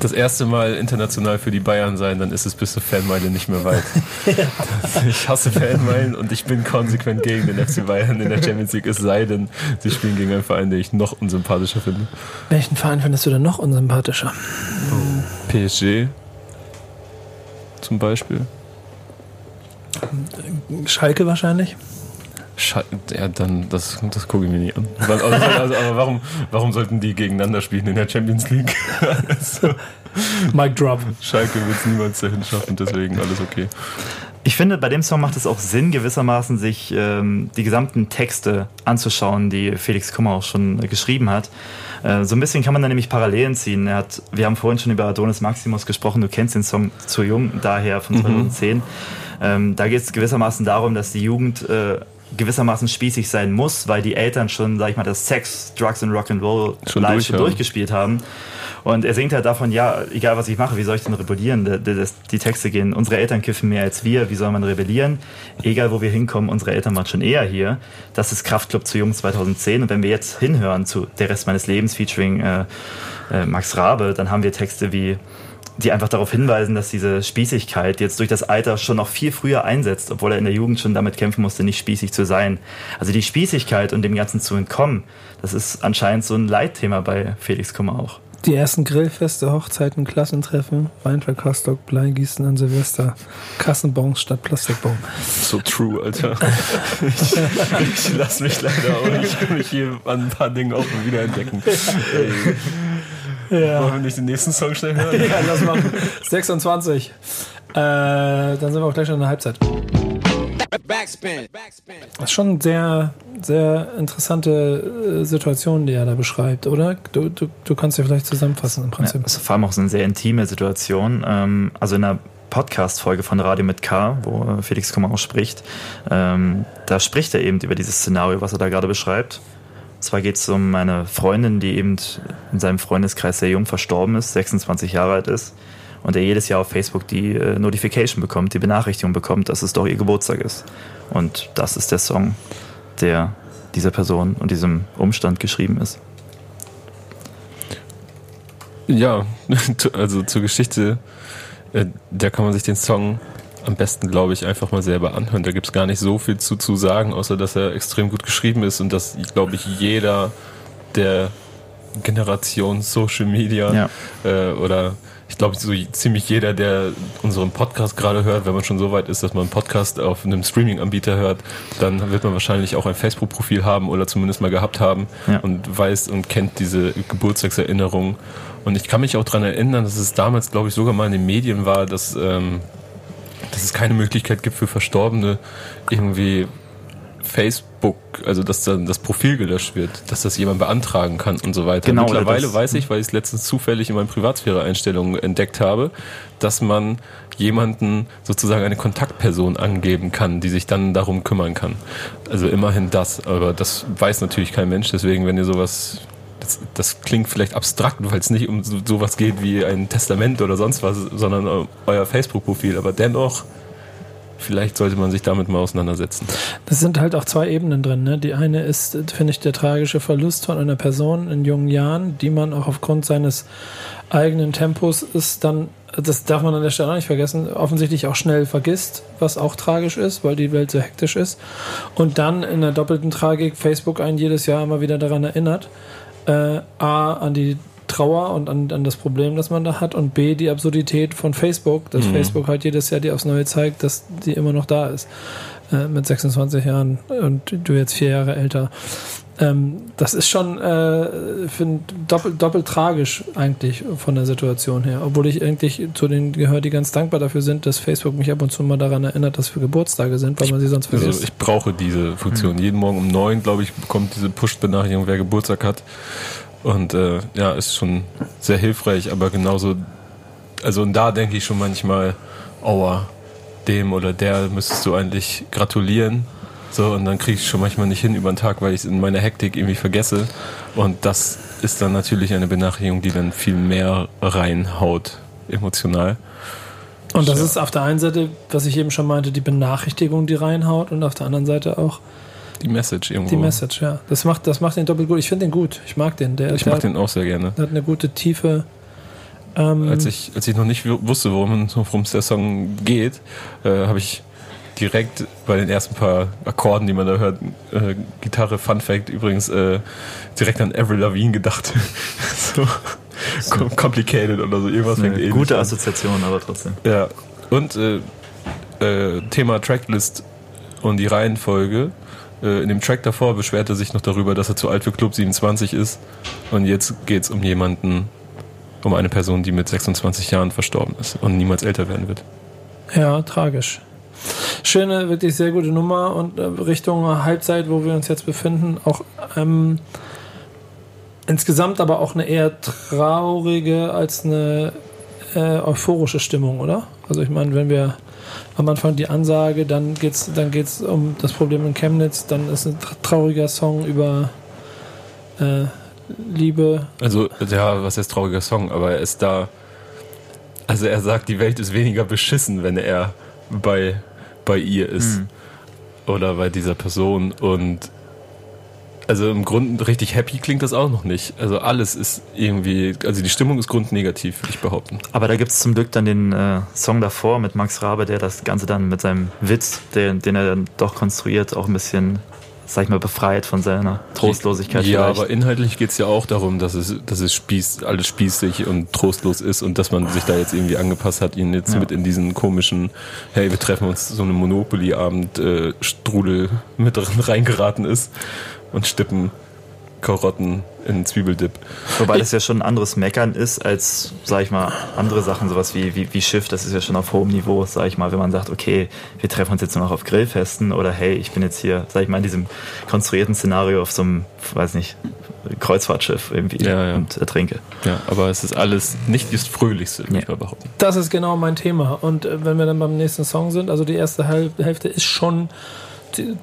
das erste Mal international für die Bayern sein, dann ist es bis zur Fanmeile nicht mehr weit. [LAUGHS] Ich hasse Fanmeilen und ich bin konsequent gegen den FC Bayern in der Champions League, es sei denn, sie spielen gegen einen Verein, den ich noch unsympathischer finde. Welchen Verein findest du denn noch unsympathischer? PSG zum Beispiel. Schalke wahrscheinlich. Sche ja, dann, das, das gucke ich mir nicht an. Also, also, aber warum, warum sollten die gegeneinander spielen in der Champions League? [LAUGHS] also, Mike Drop. Schalke wird es niemals dahin schaffen, deswegen alles okay. Ich finde, bei dem Song macht es auch Sinn, gewissermaßen sich ähm, die gesamten Texte anzuschauen, die Felix Kummer auch schon äh, geschrieben hat. Äh, so ein bisschen kann man da nämlich Parallelen ziehen. Er hat, wir haben vorhin schon über Adonis Maximus gesprochen, du kennst den Song zu jung, daher von 2010. Ähm, da geht es gewissermaßen darum, dass die Jugend äh, gewissermaßen spießig sein muss, weil die Eltern schon, sag ich mal, das Sex, Drugs und Rock'n'Roll Schon live durch schon haben. durchgespielt haben. Und er singt halt davon, ja, egal was ich mache, wie soll ich denn rebellieren? Die Texte gehen, unsere Eltern kiffen mehr als wir, wie soll man rebellieren? Egal wo wir hinkommen, unsere Eltern waren schon eher hier. Das ist Kraftclub zu Jung 2010. Und wenn wir jetzt hinhören zu Der Rest meines Lebens featuring äh, äh, Max Rabe, dann haben wir Texte wie die einfach darauf hinweisen, dass diese Spießigkeit jetzt durch das Alter schon noch viel früher einsetzt, obwohl er in der Jugend schon damit kämpfen musste, nicht spießig zu sein. Also die Spießigkeit und dem Ganzen zu entkommen, das ist anscheinend so ein Leitthema bei Felix Kummer auch. Die ersten Grillfeste, Hochzeiten, Klassentreffen, Weinverkostung, Bleigießen an Silvester, Kassenbons statt Plastikbon. So true, Alter. Ich, ich lasse mich leider auch nicht mich hier an ein paar Dingen auch mal wieder entdecken. Ey, [LAUGHS] Ja. wollen wir nicht den nächsten Song schnell hören? [LAUGHS] Ja, lass machen. 26. Äh, dann sind wir auch gleich schon in der Halbzeit. Backspin. Backspin. Das ist schon eine sehr, sehr interessante äh, Situation, die er da beschreibt, oder? Du, du, du kannst ja vielleicht zusammenfassen im Ja, Prinzip. das ist vor allem auch so eine sehr intime Situation. Ähm, also in einer Podcast-Folge von Radio mit K, wo äh, Felix Kummer auch spricht, ähm, da spricht er eben über dieses Szenario, was er da gerade beschreibt. Zwar geht es um eine Freundin, die eben in seinem Freundeskreis sehr jung verstorben ist, 26 Jahre alt ist. und der jedes Jahr auf Facebook die äh, Notification bekommt, die Benachrichtigung bekommt, dass es doch ihr Geburtstag ist. Und das ist der Song, der dieser Person und diesem Umstand geschrieben ist. Ja, [LAUGHS] also zur Geschichte, äh, da kann man sich den Song am besten, glaube ich, einfach mal selber anhören. Da gibt es gar nicht so viel zu, zu sagen, außer dass er extrem gut geschrieben ist und dass, glaube ich, jeder der Generation Social Media Ja. äh, oder ich glaube, so ziemlich jeder, der unseren Podcast gerade hört, wenn man schon so weit ist, dass man einen Podcast auf einem Streaming-Anbieter hört, dann wird man wahrscheinlich auch ein Facebook-Profil haben oder zumindest mal gehabt haben Ja. und weiß und kennt diese Geburtstagserinnerung. Und ich kann mich auch daran erinnern, dass es damals, glaube ich, sogar mal in den Medien war, dass, ähm, dass es keine Möglichkeit gibt für Verstorbene irgendwie Facebook, also dass dann das Profil gelöscht wird, dass das jemand beantragen kann und so weiter. Genau, Mittlerweile weiß ich, weil ich es letztens zufällig in meinen Privatsphäre-Einstellungen entdeckt habe, dass man jemanden sozusagen eine Kontaktperson angeben kann, die sich dann darum kümmern kann. Also immerhin das, aber das weiß natürlich kein Mensch, deswegen, wenn ihr sowas das, das klingt vielleicht abstrakt, weil es nicht um so, sowas geht wie ein Testament oder sonst was, sondern eu- euer Facebook-Profil. Aber dennoch, vielleicht sollte man sich damit mal auseinandersetzen. Das sind halt auch zwei Ebenen drin. Ne? Die eine ist, äh, finde ich, der tragische Verlust von einer Person in jungen Jahren, die man auch aufgrund seines eigenen Tempos ist dann, das darf man an der Stelle auch nicht vergessen, offensichtlich auch schnell vergisst, was auch tragisch ist, weil die Welt so hektisch ist. Und dann in der doppelten Tragik Facebook einen jedes Jahr immer wieder daran erinnert, äh, A, an die Trauer und an, an das Problem, das man da hat und B, die Absurdität von Facebook, dass Facebook halt jedes Jahr dir aufs Neue zeigt, dass die immer noch da ist äh, mit 26 Jahren und du jetzt vier Jahre älter. Ähm, das ist schon äh, doppelt, doppelt tragisch eigentlich von der Situation her. Obwohl ich eigentlich zu denen gehöre, die ganz dankbar dafür sind, dass Facebook mich ab und zu mal daran erinnert, dass wir Geburtstage sind, weil man sie sonst vergisst. Also ich brauche diese Funktion. Jeden Morgen um neun, glaube ich, bekommt diese Push-Benachrichtigung, wer Geburtstag hat. Und äh, ja, ist schon sehr hilfreich, aber genauso, also und da denke ich schon manchmal, aua, dem oder der müsstest du eigentlich gratulieren. So, und dann kriege ich schon manchmal nicht hin über den Tag, weil ich es in meiner Hektik irgendwie vergesse. Und das ist dann natürlich eine Benachrichtigung, die dann viel mehr reinhaut, emotional. Und das Ja. ist auf der einen Seite, was ich eben schon meinte, die Benachrichtigung, die reinhaut und auf der anderen Seite auch Die Message irgendwo. die Message, ja. Das macht, das macht den doppelt gut. Ich finde den gut. Ich mag den. Der, Ich der mag den auch sehr gerne. hat eine gute Tiefe. Ähm, Als ich, als ich noch nicht wu- wusste, worum worum es der Song geht, äh, habe ich direkt bei den ersten paar Akkorden, die man da hört, äh, Gitarre, Fun Fact übrigens, äh, direkt an Avril Lavigne gedacht. [LAUGHS] so com- complicated oder so. Irgendwas fängt Eine ähnlich gute an. Assoziation, aber trotzdem. Ja. Und äh, äh, Thema Tracklist und die Reihenfolge. Äh, in dem Track davor beschwert er sich noch darüber, dass er zu alt für Club 27 ist. Und jetzt geht es um jemanden, um eine Person, die mit 26 Jahren verstorben ist und niemals älter werden wird. Ja, tragisch. Schöne, wirklich sehr gute Nummer und äh, Richtung Halbzeit, wo wir uns jetzt befinden, auch ähm, insgesamt aber auch eine eher traurige als eine äh, euphorische Stimmung, oder? Also ich meine, wenn wir am Anfang die Ansage, dann geht's, dann geht's um das Problem in Chemnitz, dann ist ein tra- trauriger Song über äh, Liebe. Also, ja, was ist trauriger Song, aber er ist da. Also, er sagt, die Welt ist weniger beschissen, wenn er bei, bei ihr ist. Oder bei dieser Person. Und. Also im Grunde richtig happy klingt das auch noch nicht. Also alles ist irgendwie, also die Stimmung ist grundnegativ, würde ich behaupten. Aber da gibt es zum Glück dann den äh, Song davor mit Max Rabe, der das Ganze dann mit seinem Witz, den, den er dann doch konstruiert, auch ein bisschen, sag ich mal, befreit von seiner Trostlosigkeit. Ja, vielleicht. aber inhaltlich geht es ja auch darum, dass es, dass es spieß, alles spießig und trostlos ist und dass man sich da jetzt irgendwie angepasst hat, ihn jetzt Ja. mit in diesen komischen, hey, wir treffen uns so einem Monopoly-Abend äh, Strudel mit drin reingeraten ist und stippen Karotten in Zwiebeldip. Wobei das ja schon ein anderes Meckern ist als, sag ich mal, andere Sachen, sowas wie, wie, wie Schiff, das ist ja schon auf hohem Niveau, sag ich mal, wenn man sagt, okay, wir treffen uns jetzt nur noch auf Grillfesten oder hey, ich bin jetzt hier, sag ich mal, in diesem konstruierten Szenario auf so einem, weiß nicht, Kreuzfahrtschiff irgendwie Ja, ja. und ertrinke. Ja, aber es ist alles nicht das Fröhlichste, würde ich mal behaupten. Das ist genau mein Thema. Und äh, wenn wir dann beim nächsten Song sind, also die erste Hälfte ist schon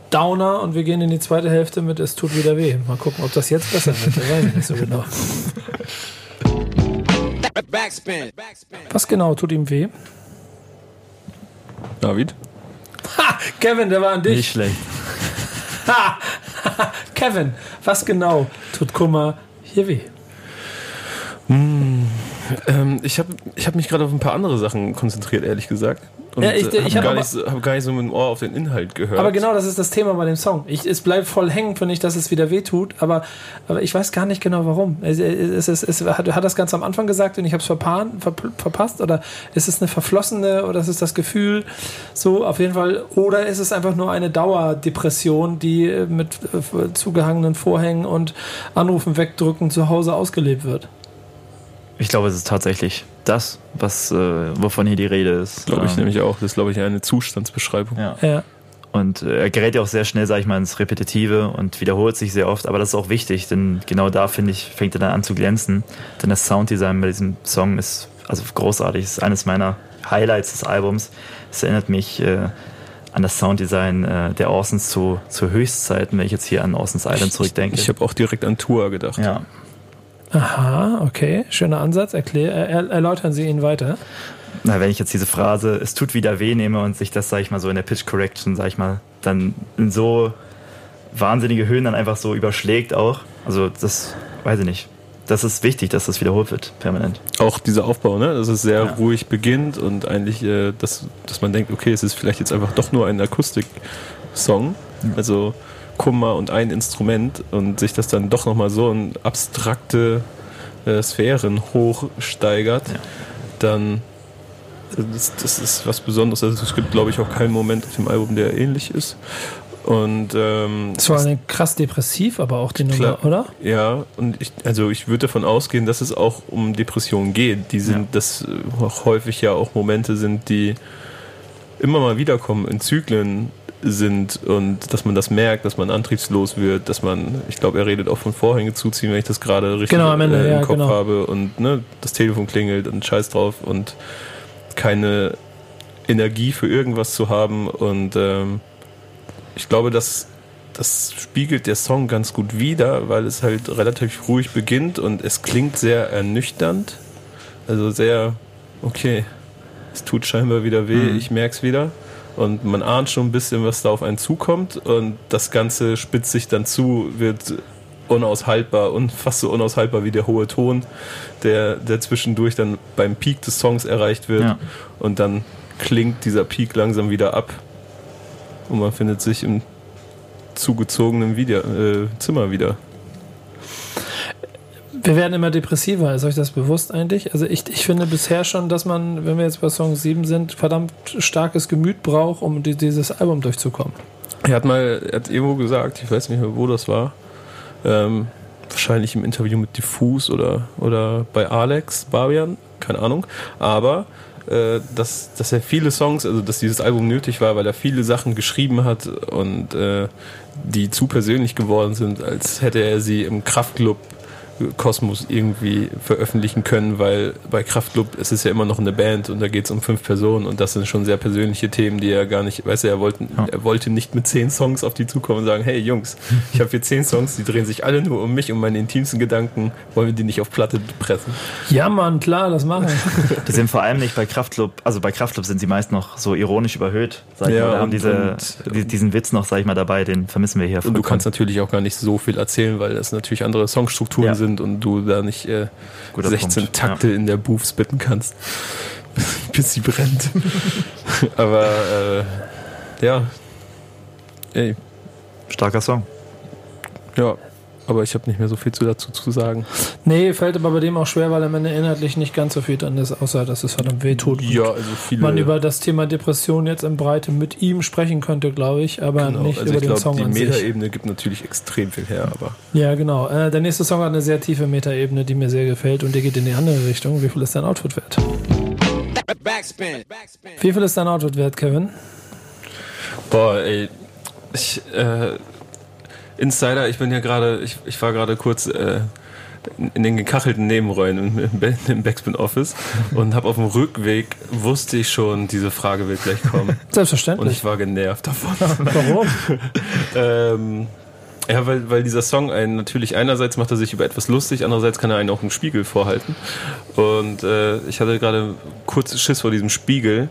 Downer und wir gehen in die zweite Hälfte mit Es tut wieder weh. Mal gucken, ob das jetzt besser wird. Das weiß ich nicht so [LAUGHS] genau. Backspin. Backspin. Was genau tut ihm weh? David? Ha! Kevin, der war an dich. Nicht schlecht. Ha! [LAUGHS] Kevin, was genau tut Kummer hier weh? Ähm, ich habe ich hab mich gerade auf ein paar andere Sachen konzentriert, ehrlich gesagt. Und Ja, ich- äh, ich hab hab gar, nicht so- hab gar nicht so mit dem Ohr auf den Inhalt gehört. Aber genau das ist das Thema bei dem Song. Ich, es bleibt voll hängen, finde ich, dass es wieder weh tut, aber, aber ich weiß gar nicht genau warum. Es, es, es, es, hat, hat das ganz am Anfang gesagt und ich habe es verpan, ver, verpasst oder ist es eine verflossene oder ist es das Gefühl so auf jeden Fall oder ist es einfach nur eine Dauerdepression, die äh, mit äh, zugehangenen Vorhängen und Anrufen wegdrücken zu Hause ausgelebt wird? Ich glaube, es ist tatsächlich das, was, äh, wovon hier die Rede ist. Glaube ich Ähm, nämlich auch. Das ist, glaube ich, eine Zustandsbeschreibung. Ja. Ja. Und äh, er gerät ja auch sehr schnell, sag ich mal, ins Repetitive und wiederholt sich sehr oft. Aber das ist auch wichtig, denn genau da, finde ich, fängt er dann an zu glänzen. Denn das Sounddesign bei diesem Song ist also großartig. Es ist eines meiner Highlights des Albums. Es erinnert mich äh, an das Sounddesign äh, der Orsons zu, zu Höchstzeiten, wenn ich jetzt hier an Orsons Island zurückdenke. Ich habe auch direkt an Tour gedacht. ja. Aha, okay, schöner Ansatz. Erklär, er, erläutern Sie ihn weiter. Na, wenn ich jetzt diese Phrase, es tut wieder weh nehme und sich das, sag ich mal, so in der Pitch Correction, sag ich mal, dann in so wahnsinnige Höhen dann einfach so überschlägt auch. Also das, weiß ich nicht. Das ist wichtig, dass das wiederholt wird, permanent. Auch dieser Aufbau, ne? dass es sehr Ja. ruhig beginnt und eigentlich, äh, dass, dass man denkt, okay, es ist vielleicht jetzt einfach doch nur ein Akustik-Song. Also Kummer und ein Instrument und sich das dann doch nochmal so in abstrakte äh, Sphären hochsteigert, Ja. dann äh, das, das ist was Besonderes. Also es gibt, glaube ich, auch keinen Moment auf dem Album, der ähnlich ist. Und ähm, Es war krass depressiv, aber auch die Nummer, oder? Ja, und ich, also ich würde davon ausgehen, dass es auch um Depressionen geht. Die sind, Ja. dass äh, auch häufig ja auch Momente sind, die immer mal wiederkommen, in Zyklen sind und dass man das merkt, dass man antriebslos wird, dass man, ich glaube, er redet auch von Vorhänge zuziehen, wenn ich das gerade richtig Genau, Ende, äh, im ja, Kopf genau. habe und ne, das Telefon klingelt und scheiß drauf und keine Energie für irgendwas zu haben und ähm, ich glaube, dass das spiegelt der Song ganz gut wider, weil es halt relativ ruhig beginnt und es klingt sehr ernüchternd. Also sehr, okay, es tut scheinbar wieder weh, Mhm. ich merk's wieder. Und man ahnt schon ein bisschen, was da auf einen zukommt und das Ganze spitzt sich dann zu, wird unaushaltbar und [LAUGHS] fast so unaushaltbar wie der hohe Ton, der, der zwischendurch dann beim Peak des Songs erreicht wird Ja. und dann klingt dieser Peak langsam wieder ab und man findet sich im zugezogenen Video, äh, Zimmer wieder. Wir werden immer depressiver, ist euch das bewusst eigentlich? Also ich, ich finde bisher schon, dass man, wenn wir jetzt bei Song 7 sind, verdammt starkes Gemüt braucht, um die, dieses Album durchzukommen. Er hat mal, er hat irgendwo gesagt, ich weiß nicht mehr, wo das war, ähm, wahrscheinlich im Interview mit Diffus oder, oder bei Alex Barbian, keine Ahnung, aber äh, dass, dass er viele Songs, also dass dieses Album nötig war, weil er viele Sachen geschrieben hat und äh, die zu persönlich geworden sind, als hätte er sie im Kraftclub Kosmos irgendwie veröffentlichen können, weil bei Kraftclub ist es ja immer noch eine Band und da geht es um fünf Personen und das sind schon sehr persönliche Themen, die er gar nicht, weißt du, er wollte, Ja. er wollte nicht mit zehn Songs auf die zukommen und sagen, hey Jungs, ich habe hier zehn Songs, die drehen sich alle nur um mich, um meine intimsten Gedanken, wollen wir die nicht auf Platte pressen? Ja, Mann, klar, das machen. [LAUGHS] Die sind vor allem nicht bei Kraftclub, also bei Kraftclub sind sie meist noch so ironisch überhöht, sag ich Ja, mal. Da haben und- diese, und- die, diesen Witz noch, sag ich mal, dabei, den vermissen wir hier. Und du kannst natürlich auch gar nicht so viel erzählen, weil das natürlich andere Songstrukturen Ja. sind und du da nicht äh, Guter 16 Punkt, Takte in der Booth spitten kannst, [LAUGHS] bis sie brennt. [LAUGHS] Aber äh, ja, ey, Starker Song. ja, aber ich habe nicht mehr so viel zu dazu zu sagen. Nee, fällt aber bei dem auch schwer, weil am Ende inhaltlich nicht ganz so viel drin ist, außer dass es verdammt weh tut. Ja, also viele. man über das Thema Depression jetzt in Breite mit ihm sprechen könnte, glaube ich, aber genau, nicht also über ich den glaube, Song die an sich. Metaebene gibt natürlich extrem viel her, aber Ja, genau. Äh, der nächste Song hat eine sehr tiefe Metaebene, die mir sehr gefällt und der geht in die andere Richtung. Wie viel ist dein Outfit wert? Backspin. Backspin. Wie viel ist dein Outfit wert, Kevin? Boah, ey, ich, äh, Insider, ich bin ja gerade, ich, ich war gerade kurz äh, in, den gekachelten Nebenräumen im, im, Ba- im Backspin Office und habe auf dem Rückweg, wusste ich schon, diese Frage wird gleich kommen. [LAUGHS] Und Selbstverständlich. ich war genervt davon. [LAUGHS] Warum? [LAUGHS] ähm, Ja, weil, weil dieser Song einen natürlich einerseits macht er sich über etwas lustig, andererseits kann er einen auch einen Spiegel vorhalten. Und äh, ich hatte gerade kurz Schiss vor diesem Spiegel.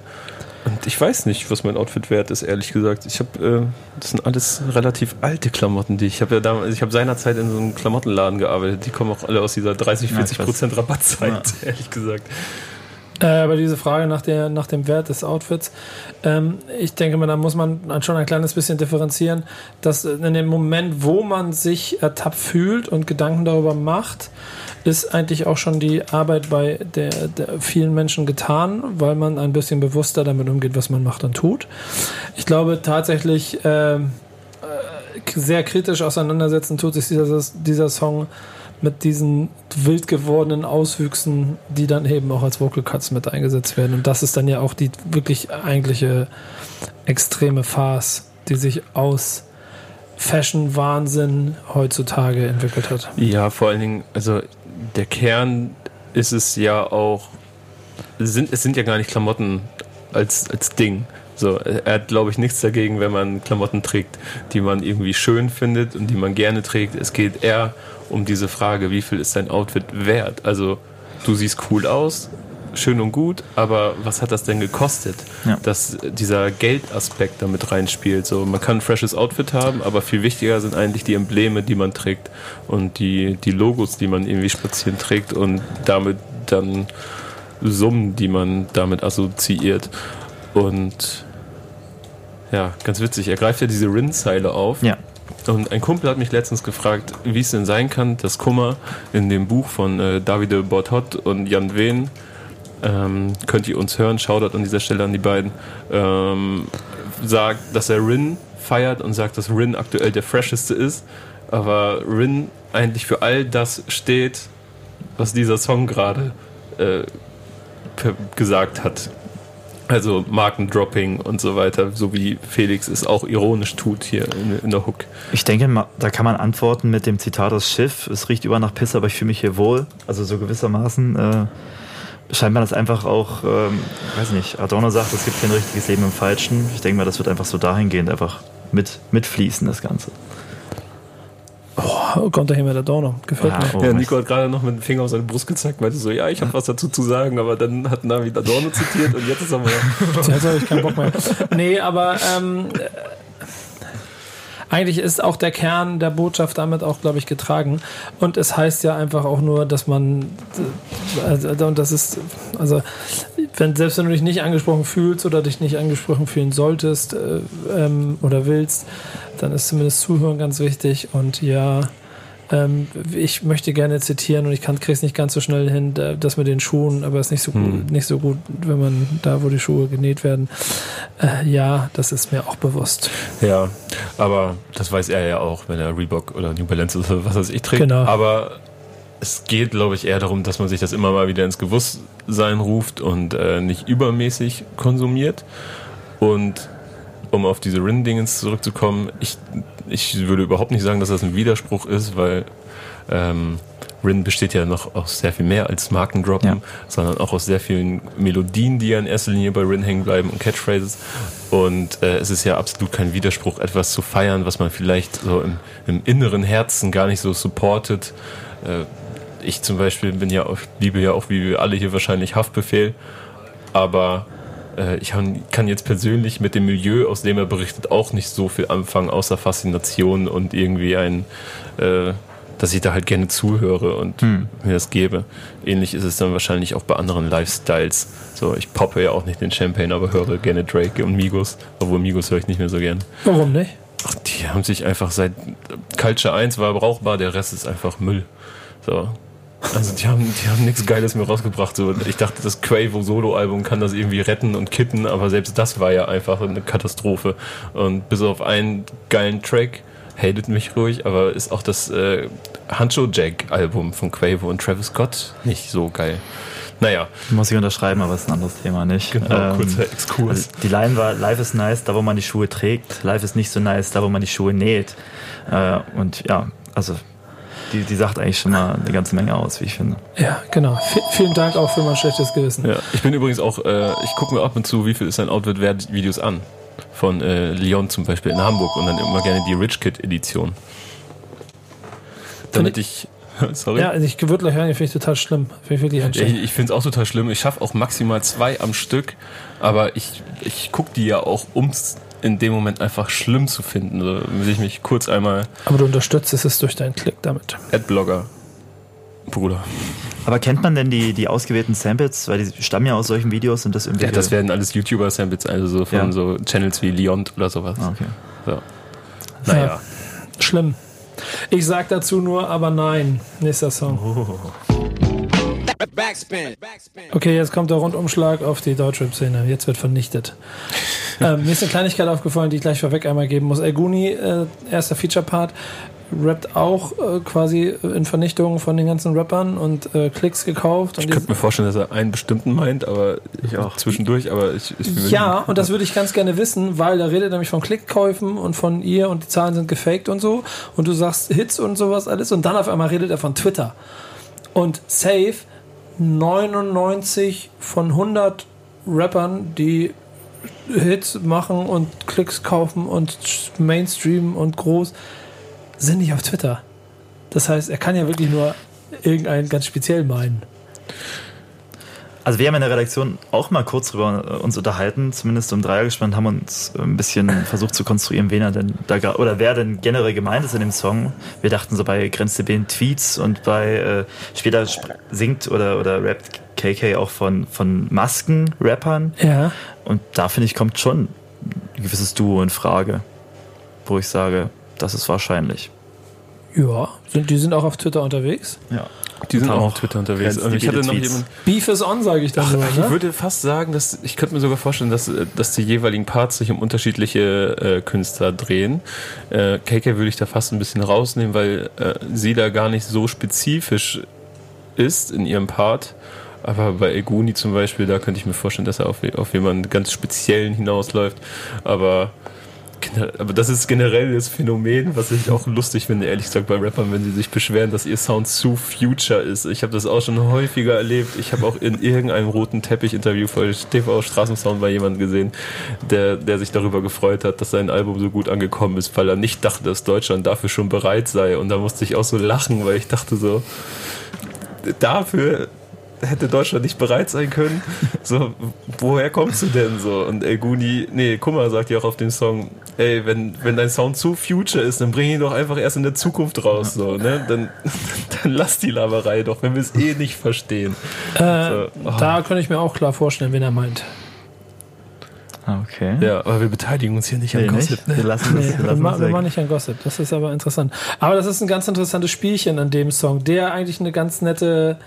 Und ich weiß nicht, was mein Outfit wert ist, ehrlich gesagt. Ich habe, äh, das sind alles relativ alte Klamotten, die ich habe ja damals, ich habe seinerzeit in so einem Klamottenladen gearbeitet. Die kommen auch alle aus dieser 30, Ja, 40 ich weiß. Prozent Rabattzeit, [LAUGHS] ehrlich gesagt. Äh, aber diese Frage nach, der, nach dem Wert des Outfits, ähm, ich denke mal, da muss man schon ein kleines bisschen differenzieren, dass in dem Moment, wo man sich ertappt fühlt und Gedanken darüber macht, ist eigentlich auch schon die Arbeit bei der, der vielen Menschen getan, weil man ein bisschen bewusster damit umgeht, was man macht und tut. Ich glaube tatsächlich, ähm, äh, sehr kritisch auseinandersetzen tut sich dieser, dieser Song mit diesen wild gewordenen Auswüchsen, die dann eben auch als Vocal Cuts mit eingesetzt werden. Und das ist dann ja auch die wirklich eigentliche extreme Farce, die sich aus Fashion-Wahnsinn heutzutage entwickelt hat. Ja, vor allen Dingen, also der Kern ist es ja auch, sind, es sind ja gar nicht Klamotten als, als Ding. So, er hat, glaube ich, nichts dagegen, wenn man Klamotten trägt, die man irgendwie schön findet und die man gerne trägt. Es geht eher um diese Frage, wie viel ist dein Outfit wert? Also, du siehst cool aus, schön und gut, aber was hat das denn gekostet? Ja. Dass dieser Geldaspekt damit reinspielt. So, man kann ein freshes Outfit haben, aber viel wichtiger sind eigentlich die Embleme, die man trägt und die, die Logos, die man irgendwie spazieren trägt und damit dann Summen, die man damit assoziiert. Und ja, ganz witzig, er greift ja diese Rin-Zeile auf. Ja. Und ein Kumpel hat mich letztens gefragt, wie es denn sein kann, dass Kummer in dem Buch von äh, Davide Bortot und Jan Wehn, ähm, könnt ihr uns hören, Shoutout an dieser Stelle an die beiden, ähm, sagt, dass er Rin feiert und sagt, dass Rin aktuell der fresheste ist, aber Rin eigentlich für all das steht, was dieser Song gerade äh, gesagt hat. Also Markendropping und so weiter, so wie Felix es auch ironisch tut hier in, in der Hook. Ich denke, da kann man antworten mit dem Zitat aus Schiff. Es riecht über nach Pisse, aber ich fühle mich hier wohl. Also so gewissermaßen äh, scheint man das einfach auch, ähm, weiß nicht, Adorno sagt, es gibt kein richtiges Leben im Falschen. Ich denke mal, das wird einfach so dahingehend einfach mit, mitfließen, das Ganze. Oh, kommt da hier mit der Donau. Gefällt Ja, mir. oh, Ja, Nico hat gerade noch mit dem Finger auf seine Brust gezeigt, meinte so, ja, ich habe was dazu zu sagen, aber dann hat Navi Adorno zitiert und jetzt ist er [LAUGHS] mal. Jetzt habe ich keinen Bock mehr. Nee, aber ähm, äh, eigentlich ist auch der Kern der Botschaft damit auch, glaube ich, getragen. Und es heißt ja einfach auch nur, dass man, also, und das ist, also, wenn, selbst wenn du dich nicht angesprochen fühlst oder dich nicht angesprochen fühlen solltest äh, ähm, oder willst, dann ist zumindest Zuhören ganz wichtig. Und ja, ähm, ich möchte gerne zitieren und ich kann krieg's nicht ganz so schnell hin, da- das mit den Schuhen, aber es ist nicht so gut, nicht so gut, wenn man da, wo die Schuhe genäht werden. Äh, ja, das ist mir auch bewusst. Ja, aber das weiß er ja auch, wenn er Reebok oder New Balance oder was weiß ich trägt. Genau. Aber es geht, glaube ich, eher darum, dass man sich das immer mal wieder ins Bewusstsein ruft und äh, nicht übermäßig konsumiert. Und um auf diese Rin-Dingens zurückzukommen, ich, ich würde überhaupt nicht sagen, dass das ein Widerspruch ist, weil ähm, Rin besteht ja noch aus sehr viel mehr als Markendroppen, Ja. sondern auch aus sehr vielen Melodien, die ja in erster Linie bei Rin hängen bleiben und Catchphrases. Und äh, es ist ja absolut kein Widerspruch, etwas zu feiern, was man vielleicht so im, im inneren Herzen gar nicht so supportet. Äh, ich zum Beispiel bin ja auch, liebe ja auch, wie wir alle hier wahrscheinlich Haftbefehl, aber ich han- kann jetzt persönlich mit dem Milieu, aus dem er berichtet, auch nicht so viel anfangen, außer Faszination und irgendwie ein, äh, dass ich da halt gerne zuhöre und mir das gebe. Ähnlich ist es dann wahrscheinlich auch bei anderen Lifestyles. So, ich poppe ja auch nicht den Champagne, aber höre gerne Drake und Migos, obwohl Migos höre ich nicht mehr so gern. Warum nicht? Ach, die haben sich einfach seit Culture 1 war brauchbar, der Rest ist einfach Müll. So. Also die haben, die haben nichts Geiles mehr rausgebracht. So, ich dachte, das Quavo-Solo-Album kann das irgendwie retten und kitten, aber selbst das war ja einfach eine Katastrophe. Und bis auf einen geilen Track, hatet mich ruhig, aber ist auch das äh, Hancho Jack-Album von Quavo und Travis Scott nicht so geil. Naja, Muss ich unterschreiben, aber ist ein anderes Thema, nicht? genau, Ähm, kurzer Exkurs. Also die Line war, Life is nice, da wo man die Schuhe trägt. Life ist nicht so nice, da wo man die Schuhe näht. Äh, und ja, also die, die sagt eigentlich schon mal eine ganze Menge aus, wie ich finde. Ja, genau. V vielen Dank auch für mein schlechtes Gewissen. Ja, ich bin übrigens auch, äh, ich gucke mir ab und zu, wie viel ist ein Outfit wert Videos an. Von äh, Leon zum Beispiel in Hamburg und dann immer gerne die Rich Kid Edition. damit ich. [LAUGHS] Sorry. Ja, also ich würde gleich hören, finde ich total schlimm. Finde ich Ich, ich finde es auch total schlimm. Ich schaffe auch maximal zwei am Stück, aber ich, ich gucke die ja auch, um es in dem Moment einfach schlimm zu finden. So will ich mich kurz einmal Aber du unterstützt es durch deinen Klick damit. Adblogger, Bruder. Aber kennt man denn die, die ausgewählten Samples? Weil die stammen ja aus solchen Videos und das irgendwie. Ja, das werden alles YouTuber-Samples, also so von Ja. so Channels wie Leont oder sowas. Ah, okay. So. Naja. Schlimm. Ich sag dazu nur, aber nein. Nächster Song. Backspin. Backspin. Okay, jetzt kommt der Rundumschlag auf die Deutschrap-Szene. Jetzt wird vernichtet. [LAUGHS] ähm, mir ist eine Kleinigkeit aufgefallen, die ich gleich vorweg einmal geben muss. El Guni, äh, erster Feature-Part, rappt auch äh, quasi in Vernichtung von den ganzen Rappern und äh, Klicks gekauft. Und Ich könnte mir vorstellen, dass er einen bestimmten meint, aber ich auch zwischendurch, aber ich, ich Ja, und das würde ich ganz gerne wissen, weil er redet nämlich von Klickkäufen und von ihr und die Zahlen sind gefaked und so. Und du sagst Hits und sowas alles und dann auf einmal redet er von Twitter. Und safe 99 von 100 Rappern, die Hits machen und Klicks kaufen und Mainstream und groß, sind nicht auf Twitter. Das heißt, er kann ja wirklich nur irgendeinen ganz speziell meinen. Also wir haben in der Redaktion auch mal kurz drüber äh, uns unterhalten, zumindest um Dreier gespannt, haben uns ein bisschen versucht zu konstruieren, wen er denn da oder wer denn generell gemeint ist in dem Song. Wir dachten so bei Grenzdb Tweets und bei äh, später sp- singt oder oder rappt KK auch von von Masken-Rappern Ja. und da finde ich kommt schon ein gewisses Duo in Frage, wo ich sage, das ist wahrscheinlich. Ja, sind, die sind auch auf Twitter unterwegs. Ja. Die sind auch auf Twitter unterwegs. Und ich hatte noch jemanden, Beef is on, sage ich dann nur. ich Ne? würde fast sagen, dass ich könnte mir sogar vorstellen, dass, äh, dass die jeweiligen Parts sich um unterschiedliche äh, Künstler drehen. Äh, KK würde ich da fast ein bisschen rausnehmen, weil äh, sie da gar nicht so spezifisch ist in ihrem Part. Aber bei Eguni zum Beispiel, da könnte ich mir vorstellen, dass er auf, auf jemanden ganz Speziellen hinausläuft. Aber, aber das ist generell das Phänomen, was ich auch lustig finde, ehrlich gesagt, bei Rappern, wenn sie sich beschweren, dass ihr Sound zu Future ist. Ich habe das auch schon häufiger erlebt. Ich habe auch in irgendeinem roten Teppich-Interview für TV Straßensound bei jemandem gesehen, der, der sich darüber gefreut hat, dass sein Album so gut angekommen ist, weil er nicht dachte, dass Deutschland dafür schon bereit sei. Und da musste ich auch so lachen, weil ich dachte so, dafür [LAUGHS] hätte Deutschland nicht bereit sein können. So, woher kommst du denn so? Und El Guni, nee, Kummer sagt ja auch auf dem Song, ey, wenn, wenn dein Sound zu future ist, dann bring ihn doch einfach erst in der Zukunft raus, so, ne? Dann, [LAUGHS] dann lass die Laberei doch, wenn wir es eh nicht verstehen. Äh, So, oh. Da könnte ich mir auch klar vorstellen, wen er meint. Okay. Ja, aber wir beteiligen uns hier nicht an Nee, Gossip. nicht. Wir lassen das, Nee, wir wir, lassen ma das wir weg. machen nicht an Gossip. Das ist aber interessant. Aber das ist ein ganz interessantes Spielchen an dem Song, der eigentlich eine ganz nette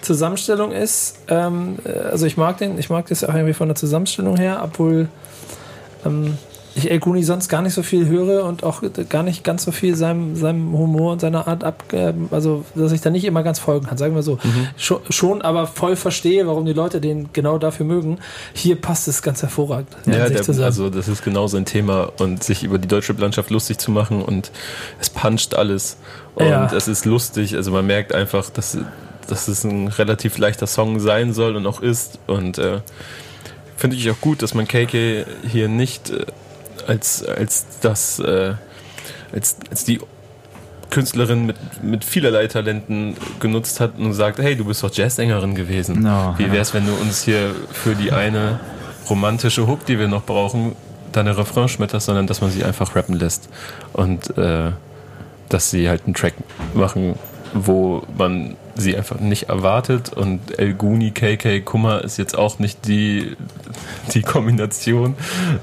Zusammenstellung ist. Ähm, äh, also ich mag den, ich mag das auch irgendwie von der Zusammenstellung her, obwohl ähm, ich El Guni sonst gar nicht so viel höre und auch gar nicht ganz so viel seinem, seinem Humor und seiner Art ab, äh, also dass ich da nicht immer ganz folgen kann, sagen wir so. Schon, schon aber voll verstehe, warum die Leute den genau dafür mögen. Hier passt es ganz hervorragend. Ja, der, also das ist genau sein Thema und sich über die deutsche Landschaft lustig zu machen und es puncht alles und Ja. es ist lustig. Also man merkt einfach, dass, dass es ein relativ leichter Song sein soll und auch ist und äh, finde ich auch gut, dass man KK hier nicht äh, als, als das äh, als, als die Künstlerin mit, mit vielerlei Talenten genutzt hat und sagt, hey, du bist doch Jazzsängerin gewesen. No, Wie ja. wär's, wenn du uns hier für die eine romantische Hook, die wir noch brauchen, deine Refrain schmetterst, sondern dass man sie einfach rappen lässt. Und äh, dass sie halt einen Track machen, wo man sie einfach nicht erwartet. Und El Guni, KK, Kummer ist jetzt auch nicht die, die Kombination,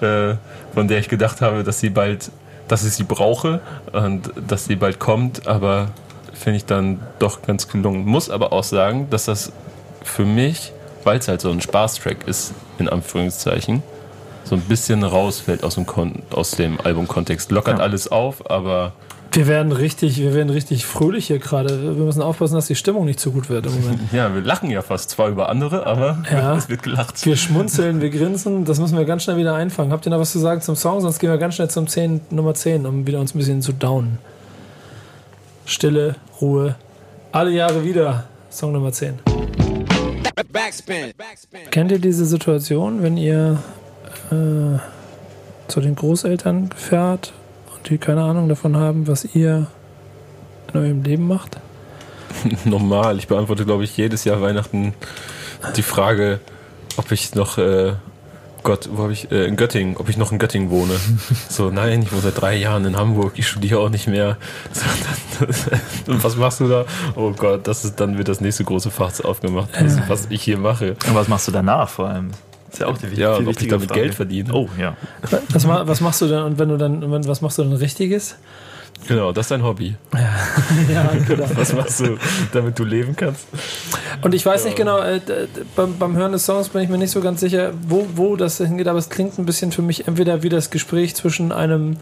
äh, von der ich gedacht habe, dass sie bald, dass ich sie brauche und dass sie bald kommt, aber finde ich dann doch ganz gelungen. Muss aber auch sagen, dass das für mich, weil es halt so ein Spaßtrack ist, in Anführungszeichen, so ein bisschen rausfällt aus dem, Kon aus dem Albumkontext. Lockert Ja. alles auf, aber Wir werden richtig, wir werden richtig fröhlich hier gerade. Wir müssen aufpassen, dass die Stimmung nicht zu gut wird im Moment. ja, wir lachen ja fast zwar über andere, aber Ja. [LAUGHS] es wird gelacht. Wir schmunzeln, wir grinsen, das müssen wir ganz schnell wieder einfangen. Habt ihr noch was zu sagen zum Song? Sonst gehen wir ganz schnell zum 10, Nummer 10, um wieder uns ein bisschen zu downen. Stille, Ruhe. Alle Jahre wieder. Song Nummer 10. Backspin. Backspin. Kennt ihr diese Situation, wenn ihr äh, zu den Großeltern fährt und die keine Ahnung davon haben, was ihr in eurem Leben macht? [LAUGHS] Normal. Ich beantworte, glaube ich, jedes Jahr Weihnachten die Frage, ob ich noch, äh, Gott, wo habe ich, äh, in Göttingen, ob ich noch in Göttingen wohne. [LAUGHS] So, nein, ich wohne seit drei Jahren in Hamburg, ich studiere auch nicht mehr. So, dann, und [LAUGHS] was machst du da? Oh Gott, das ist, dann wird das nächste große Fach aufgemacht, was, was ich hier mache. Und was machst du danach vor allem? Ist ja auch die Ja, viel und ob ich wichtige damit Frage. Geld verdiene. Oh, ja. Was, was machst du denn und wenn du dann, wenn, was machst du denn Richtiges? Genau, das ist dein Hobby. [LAUGHS] Ja, genau. Was machst du, damit du leben kannst? Und ich weiß nicht genau, äh, beim, beim Hören des Songs bin ich mir nicht so ganz sicher, wo, wo das hingeht, aber es klingt ein bisschen für mich entweder wie das Gespräch zwischen einem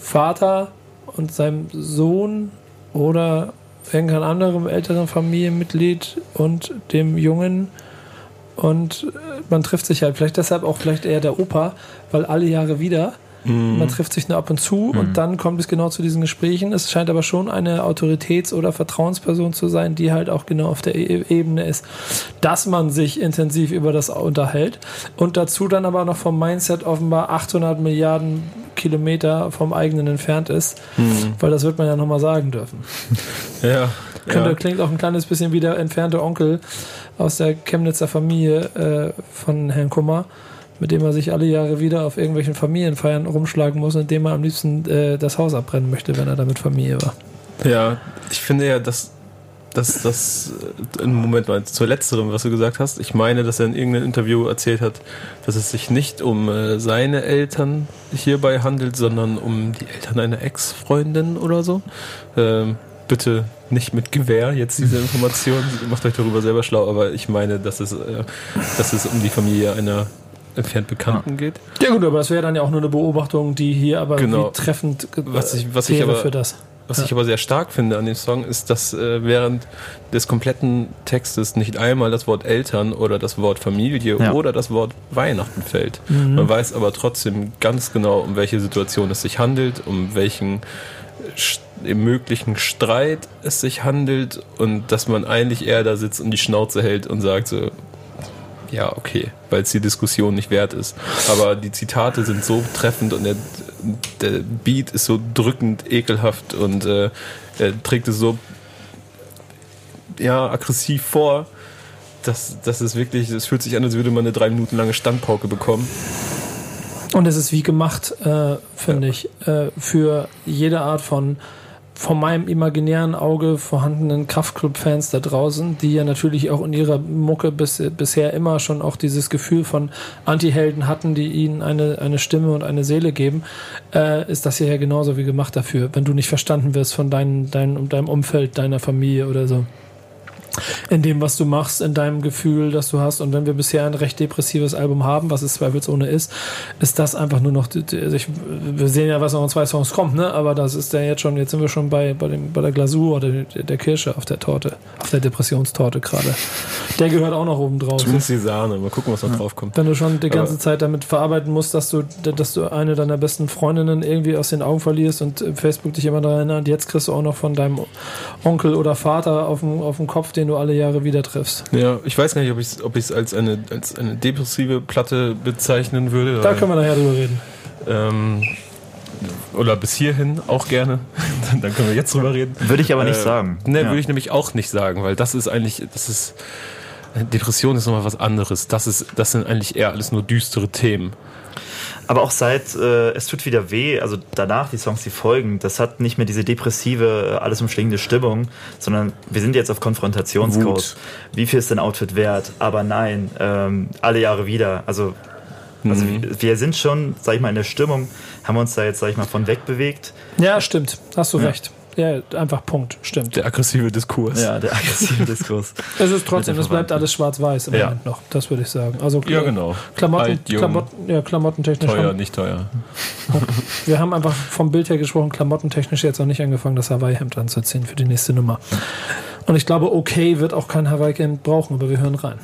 Vater und seinem Sohn oder irgendeinem anderen älteren Familienmitglied und dem Jungen. Und äh, man trifft sich halt vielleicht deshalb auch vielleicht eher der Opa, weil alle Jahre wieder. Man trifft sich nur ab und zu und dann kommt es genau zu diesen Gesprächen. Es scheint aber schon eine Autoritäts- oder Vertrauensperson zu sein, die halt auch genau auf der e Ebene ist, dass man sich intensiv über das unterhält und dazu dann aber noch vom Mindset offenbar 800 Milliarden Kilometer vom eigenen entfernt ist, weil das wird man ja nochmal sagen dürfen. Ja. Könnte, ja. Klingt auch ein kleines bisschen wie der entfernte Onkel aus der Chemnitzer Familie äh, von Herrn Kummer, mit dem er sich alle Jahre wieder auf irgendwelchen Familienfeiern rumschlagen muss, indem er am liebsten äh, das Haus abbrennen möchte, wenn er da mit Familie war. Ja, ich finde ja, dass dass das äh, im Moment mal zu letzterem, was du gesagt hast. Ich meine, dass er in irgendeinem Interview erzählt hat, dass es sich nicht um äh, seine Eltern hierbei handelt, sondern um die Eltern einer Ex-Freundin oder so. Ähm, bitte nicht mit Gewehr jetzt diese [LAUGHS] Information. Macht euch darüber selber schlau, aber ich meine, dass es, äh, dass es um die Familie einer entfernt Bekannten geht. Ja gut, aber das wäre dann ja auch nur eine Beobachtung, die hier aber Genau. treffend äh, Was ich- was ich aber- für das. Was Ja. ich aber sehr stark finde an dem Song, ist, dass äh, während des kompletten Textes nicht einmal das Wort Eltern oder das Wort Familie Ja. oder das Wort Weihnachten fällt. Man weiß aber trotzdem ganz genau, um welche Situation es sich handelt, um welchen Sch- im möglichen Streit es sich handelt und dass man eigentlich eher da sitzt und die Schnauze hält und sagt so, ja, okay, weil es die Diskussion nicht wert ist. Aber die Zitate sind so treffend und der, der Beat ist so drückend, ekelhaft und äh, er trägt es so ja, aggressiv vor, dass das ist wirklich, es fühlt sich an, als würde man eine drei Minuten lange Standpauke bekommen. Und es ist wie gemacht, äh, finde ich, äh, für jede Art von von meinem imaginären Auge vorhandenen Kraftclub-Fans da draußen, die ja natürlich auch in ihrer Mucke bis, bisher immer schon auch dieses Gefühl von Anti-Helden hatten, die ihnen eine, eine Stimme und eine Seele geben, äh, ist das hier ja genauso wie gemacht dafür, wenn du nicht verstanden wirst von dein, dein, deinem Umfeld, deiner Familie oder so in dem, was du machst, in deinem Gefühl, das du hast. Und wenn wir bisher ein recht depressives Album haben, was es zweifelsohne ist, ist das einfach nur noch, also ich, wir sehen ja, was noch in zwei Songs kommt, ne? Aber das ist ja jetzt schon, jetzt sind wir schon bei, bei, dem, bei der Glasur oder der, der Kirsche auf der Torte, auf der Depressionstorte gerade. Der gehört auch noch oben drauf. Zumindest die Sahne. Mal gucken, was da drauf kommt. Wenn du schon die ganze Aber- Zeit damit verarbeiten musst, dass du, dass du eine deiner besten Freundinnen irgendwie aus den Augen verlierst und Facebook dich immer daran erinnert, jetzt kriegst du auch noch von deinem Onkel oder Vater auf dem, auf dem Kopf, den du alle Jahre wieder triffst. Ja, ich weiß gar nicht, ob ich es ob ich's als, eine, als eine depressive Platte bezeichnen würde. Da können wir nachher drüber reden. Ähm, oder bis hierhin auch gerne. [LAUGHS] Dann können wir jetzt drüber reden. Würde ich aber nicht Äh, sagen. Ne, Ja. würde ich nämlich auch nicht sagen, weil das ist eigentlich, das ist, Depression ist nochmal was anderes. Das ist, das sind eigentlich eher alles nur düstere Themen. Aber auch seit äh, Es tut wieder weh, also danach die Songs, die folgen, das hat nicht mehr diese depressive, äh, alles umschlingende Stimmung, sondern wir sind jetzt auf Konfrontationskurs. Wie viel ist dein Outfit wert? Aber nein, ähm, alle Jahre wieder. Also, also Mhm. wir- wir sind schon, sag ich mal, in der Stimmung, haben uns da jetzt, sag ich mal, von weg bewegt. Ja, stimmt. Hast du Ja. recht. Ja, einfach Punkt. Stimmt. Der aggressive Diskurs. Ja, der aggressive Diskurs. [LAUGHS] Es ist trotzdem, es bleibt alles schwarz-weiß im Ja. Moment noch. Das würde ich sagen. Also Ja, genau. Klamotten, Alt, jung, Klamotten, ja, klamottentechnisch. Teuer, Haben, nicht teuer. [LAUGHS] wir haben einfach vom Bild her gesprochen, klamottentechnisch jetzt noch nicht angefangen, das Hawaii-Hemd anzuziehen für die nächste Nummer. Und ich glaube, okay wird auch kein Hawaii-Hemd brauchen, aber wir hören rein.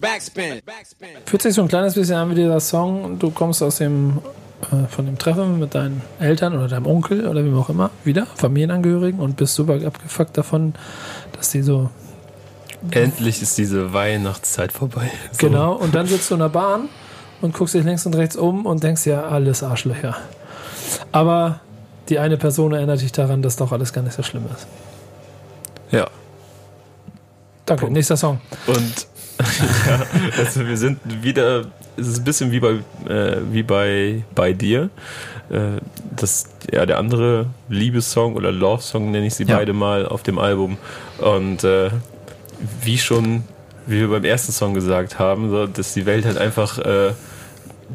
Backspin. Backspin. Fühlt sich so ein kleines bisschen an wie dieser Song, du kommst aus dem äh, von dem Treffen mit deinen Eltern oder deinem Onkel oder wem auch immer wieder, Familienangehörigen und bist super abgefuckt davon, dass die so Endlich ist diese Weihnachtszeit vorbei. So. Genau, und dann sitzt du in der Bahn und guckst dich links und rechts um und denkst ja, alles Arschlöcher. Aber die eine Person erinnert dich daran, dass doch alles gar nicht so schlimm ist. Ja. Danke, nächster Song. Und [LAUGHS] ja, also wir sind wieder, es ist ein bisschen wie bei, äh, wie bei, bei dir. Äh, das, ja, der andere Liebessong oder Love-Song nenne ich sie Ja. beide mal auf dem Album. Und äh, wie schon, wie wir beim ersten Song gesagt haben, so, dass die Welt halt einfach äh,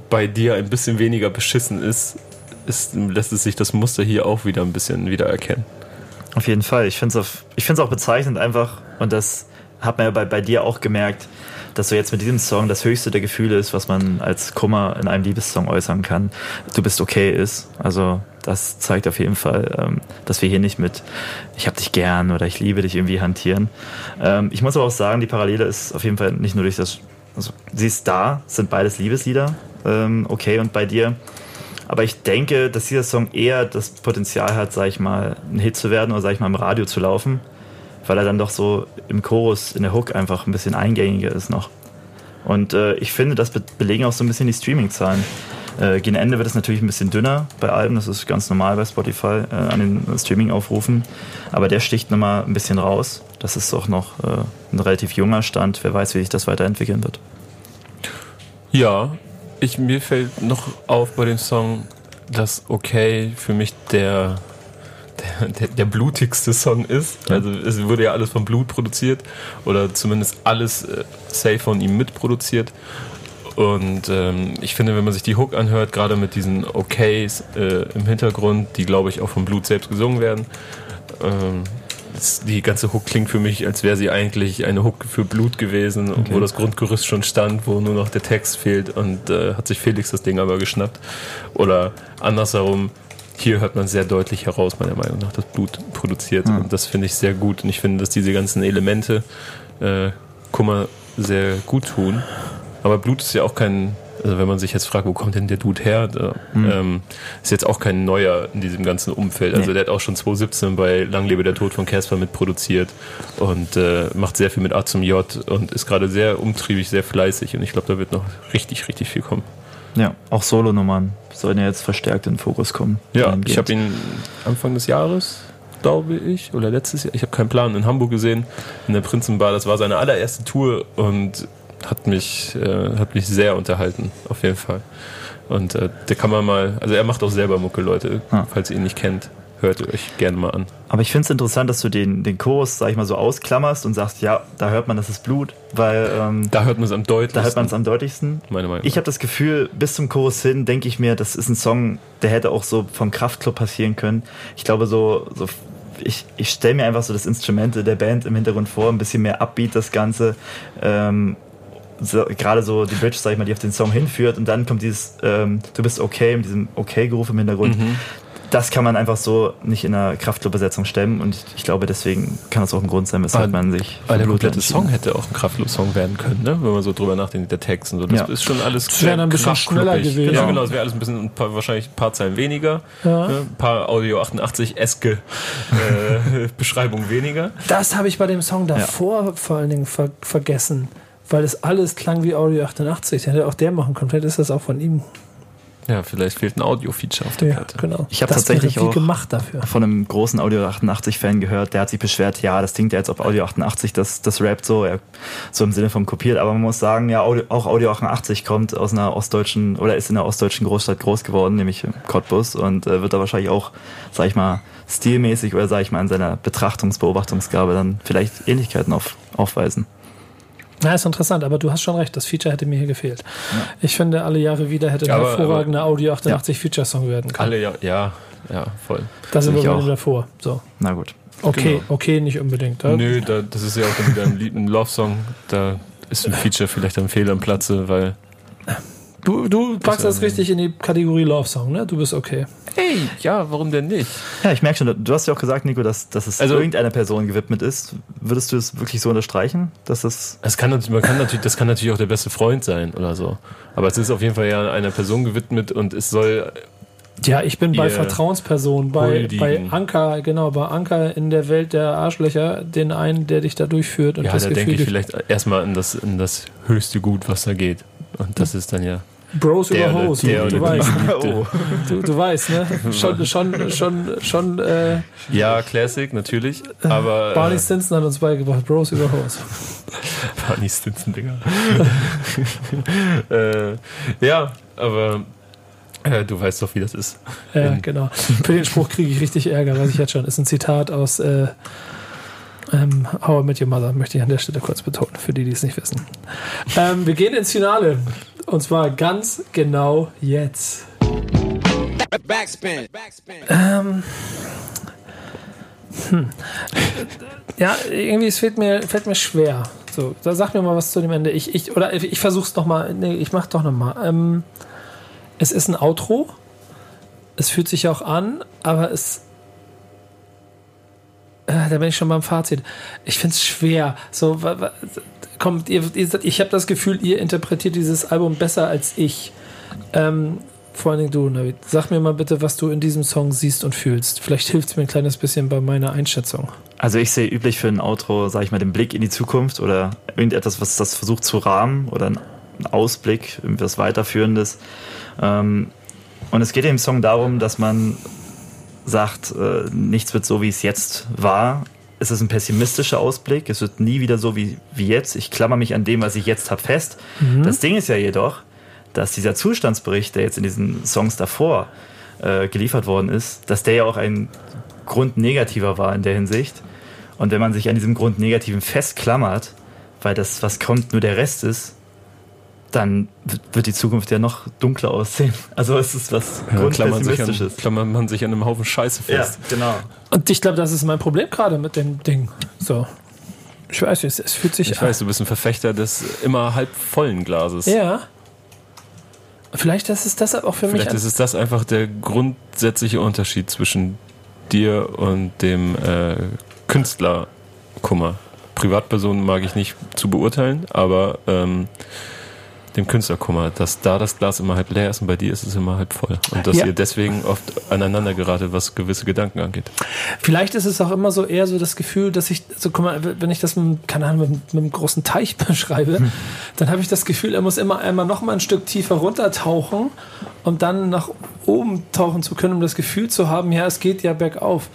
bei dir ein bisschen weniger beschissen ist, ist, lässt es sich das Muster hier auch wieder ein bisschen wieder erkennen. Auf jeden Fall. Ich finde es auch bezeichnend einfach, und das hat man ja bei, bei dir auch gemerkt, dass du jetzt mit diesem Song das höchste der Gefühle ist, was man als Kummer in einem Liebessong äußern kann. Du bist okay ist. Also das zeigt auf jeden Fall, ähm, dass wir hier nicht mit ich hab dich gern oder ich liebe dich irgendwie hantieren. Ähm, ich muss aber auch sagen, die Parallele ist auf jeden Fall nicht nur durch das, also sie ist da, sind beides Liebeslieder, ähm, okay, und bei dir aber ich denke, dass dieser Song eher das Potenzial hat, sag ich mal, ein Hit zu werden oder sag ich mal im Radio zu laufen, weil er dann doch so im Chorus, in der Hook einfach ein bisschen eingängiger ist noch. Und äh, ich finde, das be belegen auch so ein bisschen die Streaming-Zahlen. Äh, gegen Ende wird es natürlich ein bisschen dünner bei Alben, das ist ganz normal bei Spotify äh, an den Streaming-Aufrufen. Aber der sticht nochmal ein bisschen raus. Das ist auch noch äh, ein relativ junger Stand. Wer weiß, wie sich das weiterentwickeln wird. Ja, ich, mir fällt noch auf bei dem Song, dass Okay für mich der, der, der, blutigste Song ist. Also es wurde ja alles von Blut produziert oder zumindest alles äh, safe von ihm mitproduziert. Und ähm, ich finde, wenn man sich die Hook anhört, gerade mit diesen Okays äh, im Hintergrund, die glaube ich auch vom Blut selbst gesungen werden, ähm, die ganze Hook klingt für mich, als wäre sie eigentlich eine Hook für Blut gewesen, wo das Grundgerüst schon stand, wo nur noch der Text fehlt und äh, hat sich Felix das Ding aber geschnappt. Oder andersherum, hier hört man sehr deutlich heraus, meiner Meinung nach, das Blut produziert. Und das finde ich sehr gut. Und ich finde, dass diese ganzen Elemente äh, Kummer sehr gut tun. Aber Blut ist ja auch kein, also wenn man sich jetzt fragt, wo kommt denn der Dude her, da, ähm, ist jetzt auch kein neuer in diesem ganzen Umfeld. Also Nee. der hat auch schon 2017 bei Lang lebe der Tod von Casper mitproduziert und äh, macht sehr viel mit A zum J und ist gerade sehr umtriebig, sehr fleißig und ich glaube, da wird noch richtig, richtig viel kommen. Ja, auch Solo-Nummern sollen ja jetzt verstärkt in den Fokus kommen. Ja, ich habe ihn Anfang des Jahres, glaube ich, oder letztes Jahr, ich habe keinen Plan, in Hamburg gesehen, in der Prinzenbar. Das war seine allererste Tour und hat mich, äh, hat mich sehr unterhalten, auf jeden Fall. Und äh, der kann man mal, also er macht auch selber Mucke, Leute, Ah. falls ihr ihn nicht kennt. Hört ihr euch gerne mal an. Aber ich finde es interessant, dass du den, den Chorus, sag ich mal, so ausklammerst und sagst, ja, da hört man, das ist Blut, weil ähm, Da hört man es am deutlichsten. da hört man es am deutlichsten. Meine Meinung. Ich habe das Gefühl, bis zum Chorus hin denke ich mir, das ist ein Song, der hätte auch so vom Kraftclub passieren können. Ich glaube, so, so ich, ich stelle mir einfach so das Instrumente der Band im Hintergrund vor, ein bisschen mehr Upbeat das Ganze. Ähm, so, gerade so die Bridge, sag ich mal, die auf den Song hinführt und dann kommt dieses ähm, Du bist okay mit diesem Okay-Geruf im Hintergrund. Mhm. Das kann man einfach so nicht in einer Kraftclub-Besetzung stemmen und ich glaube, deswegen kann das auch ein Grund sein, weshalb Ah, man sich Weil der komplette Song hätte auch ein Kraftlos-Song werden können, ne? wenn man so drüber nachdenkt, der Text und so. Das Ja. ist schon alles Das wäre dann ein bisschen schneller gewesen. Genau, genau. Es wäre alles ein bisschen, ein paar, wahrscheinlich ein paar Zeilen weniger, Ja. ne? ein paar Audio 88-eske äh, [LAUGHS] Beschreibungen weniger. Das habe ich bei dem Song davor vor allen Dingen ver vergessen, weil es alles klang wie Audio 88. Hätte auch der machen können. Vielleicht ist das auch von ihm. Ja, vielleicht fehlt ein Audio-Feature auf der Ja, Platte. genau. Ich hab das tatsächlich auch- gemacht dafür. von einem großen Audio 88-Fan gehört, der hat sich beschwert, ja, das klingt ja jetzt auf Audio 88, das, das rappt so, er, so im Sinne von kopiert, aber man muss sagen, ja, Audio, auch Audio 88 kommt aus einer ostdeutschen, oder ist in einer ostdeutschen Großstadt groß geworden, nämlich Cottbus und äh, wird da wahrscheinlich auch, sag ich mal, stilmäßig oder sag ich mal in seiner Betrachtungs-, Beobachtungsgabe dann vielleicht Ähnlichkeiten auf, aufweisen. Ja, ist interessant, aber du hast schon recht, das Feature hätte mir hier gefehlt. Ich finde, alle Jahre wieder hätte ein hervorragender Audio 88 Feature-Song werden können. Alle, ja, ja, ja, voll. Da sind wir dem davor. So. Na gut. Okay, Genau. okay, nicht unbedingt. Ja? Nö, da, das ist ja auch dann wieder ein, Lied, ein Love-Song. Da ist ein Feature vielleicht am Fehl am Platze, weil. Du, du packst das ähm, richtig in die Kategorie Love Song, ne? Du bist okay. Hey, ja, warum denn nicht? Ja, ich merke schon, du hast ja auch gesagt, Nico, dass, dass es Also- irgendeiner Person gewidmet ist. Würdest du es wirklich so unterstreichen, dass es Es kann, natürlich- man kann natürlich, das kann natürlich auch der beste Freund sein oder so. Aber es ist auf jeden Fall ja einer Person gewidmet und es soll Ja, ich bin bei Vertrauenspersonen, bei, bei Anker, genau, bei Anker in der Welt der Arschlöcher, den einen, der dich da durchführt und Ja, das da Gefühl denke ich vielleicht erstmal in das, in das höchste Gut, was da geht. Und das ist dann ja Bros Der über Hose, du, du weißt. [LAUGHS] Oh. Du, du weißt, ne? Schon, schon, schon, schon, äh, Ja, Classic, natürlich. Aber. Barney äh, Stinson hat uns beigebracht, Bros über Hose. [LAUGHS] Barney Stinson, Digga. [LAUGHS] äh, ja, aber. Äh, du weißt doch, wie das ist. Ja, genau. Für den Spruch kriege ich richtig Ärger, weiß ich jetzt schon. Ist ein Zitat aus äh, ähm, How I Met Your Mother, möchte ich an der Stelle kurz betonen, für die, die es nicht wissen. Ähm, wir gehen ins Finale. Und zwar ganz genau jetzt. Backspin. Backspin. Ähm, hm. Ja, irgendwie es fällt mir, fällt mir schwer. So, da sag mir mal was zu dem Ende. Ich, ich, oder ich, ich versuch's noch mal. Nee, ich mach doch noch mal. Ähm, es ist ein Outro. Es fühlt sich auch an, aber es. Äh, da bin ich schon beim Fazit. Ich find's schwer. So, kommt, ihr, ich habe das Gefühl, ihr interpretiert dieses Album besser als ich. Ähm, vor allen Dingen du, Navid. Sag mir mal bitte, was du in diesem Song siehst und fühlst. Vielleicht hilft es mir ein kleines bisschen bei meiner Einschätzung. Also ich sehe üblich für ein Outro, sage ich mal, den Blick in die Zukunft oder irgendetwas, was das versucht zu rahmen oder ein ein Ausblick, irgendwas weiterführendes. Ähm, und es geht im Song darum, dass man sagt, äh, nichts wird so, wie es jetzt war. Es ist ein pessimistischer Ausblick. Es wird nie wieder so wie, wie jetzt. Ich klammer mich an dem, was ich jetzt habe, fest. Das Ding ist ja jedoch, dass dieser Zustandsbericht, der jetzt in diesen Songs davor äh, geliefert worden ist, dass der ja auch ein Grund negativer war in der Hinsicht. Und wenn man sich an diesem Grund negativen festklammert, weil das, was kommt, nur der Rest ist, dann wird- die Zukunft ja noch dunkler aussehen. [LAUGHS] Also es ist was Ja, Grundpessimistisches. klammert man sich an einem Haufen Scheiße Ja, fest. genau. Und ich glaube, das ist mein Problem gerade mit dem Ding. So. Ich weiß nicht, es, fühlt sich Ich weiß, du bist ein Verfechter des immer halb vollen Glases. Ja. Vielleicht ist es deshalb auch für Vielleicht mich. ist es das einfach der grundsätzliche Unterschied zwischen dir und dem äh, Künstlerkummer. Privatpersonen mag ich nicht zu beurteilen, aber ähm, dem Künstlerkummer, dass da das Glas immer halb leer ist und bei dir ist es immer halb voll. Und dass Ja. ihr deswegen oft aneinander geratet, was gewisse Gedanken angeht. Vielleicht ist es auch immer so eher so das Gefühl, dass ich, so guck mal, wenn ich das mit, keine Ahnung, mit, mit einem großen Teich [LAUGHS] beschreibe, dann habe ich das Gefühl, er muss immer einmal noch mal ein Stück tiefer runtertauchen, um dann nach oben tauchen zu können, um das Gefühl zu haben, ja, es geht ja bergauf.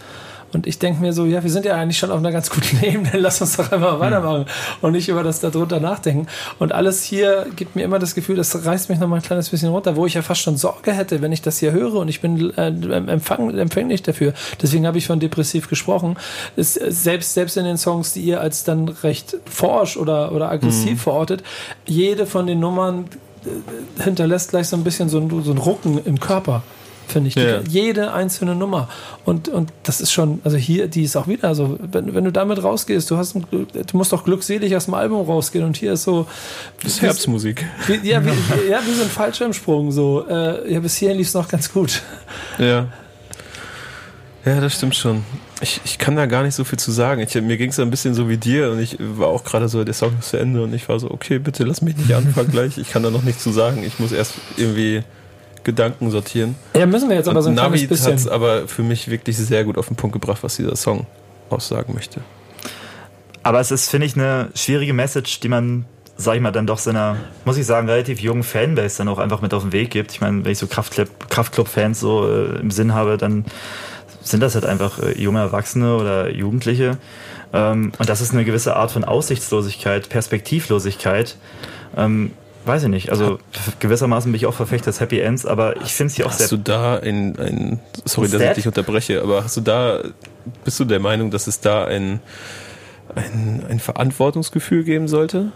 Und ich denke mir so, ja, wir sind ja eigentlich schon auf einer ganz guten [LAUGHS] Ebene, lass uns doch einfach weitermachen und nicht über das darunter nachdenken. Und alles hier gibt mir immer das Gefühl, das reißt mich noch mal ein kleines bisschen runter, wo ich ja fast schon Sorge hätte, wenn ich das hier höre und ich bin äh, empfang, empfänglich dafür. Deswegen habe ich von depressiv gesprochen. Es, äh, selbst, selbst in den Songs, die ihr als dann recht forsch oder, oder aggressiv verortet, jede von den Nummern äh, hinterlässt gleich so ein bisschen so ein, so ein Rucken im Körper. Finde ich. Die, Ja. Jede einzelne Nummer. Und, und das ist schon, also hier, die ist auch wieder, also wenn, wenn du damit rausgehst, du hast, ein, du musst doch glückselig aus dem Album rausgehen und hier ist so. Das ist Herbstmusik. Wie, ja, wie, ja, wie so ein Fallschirmsprung. So. Äh, ja, bis hierhin lief es noch ganz gut. Ja. Ja, das stimmt schon. Ich, ich kann da gar nicht so viel zu sagen. Ich, mir ging es ein bisschen so wie dir und ich war auch gerade so, der Song ist zu Ende und ich war so, okay, bitte lass mich nicht anfangen gleich. Ich kann da noch nichts zu sagen. Ich muss erst irgendwie Gedanken sortieren. Ja, müssen wir jetzt aber so ein Navid hat bisschen. es aber für mich wirklich sehr gut auf den Punkt gebracht, was dieser Song aussagen möchte. Aber es ist, finde ich, eine schwierige Message, die man, sag ich mal, dann doch seiner, muss ich sagen, relativ jungen Fanbase dann auch einfach mit auf den Weg gibt. Ich meine, wenn ich so Kraftclub- Kraftclub-Fans so äh, im Sinn habe, dann sind das halt einfach äh, junge Erwachsene oder Jugendliche. Ähm, und das ist eine gewisse Art von Aussichtslosigkeit, Perspektivlosigkeit. Ähm, weiß ich nicht. Also gewissermaßen bin ich auch Verfechter des Happy Ends, aber ich finde es hier auch sehr Hast du da ein, ein sorry, dass ich dich unterbreche, aber hast du da, bist du der Meinung, dass es da ein, ein, ein Verantwortungsgefühl geben sollte?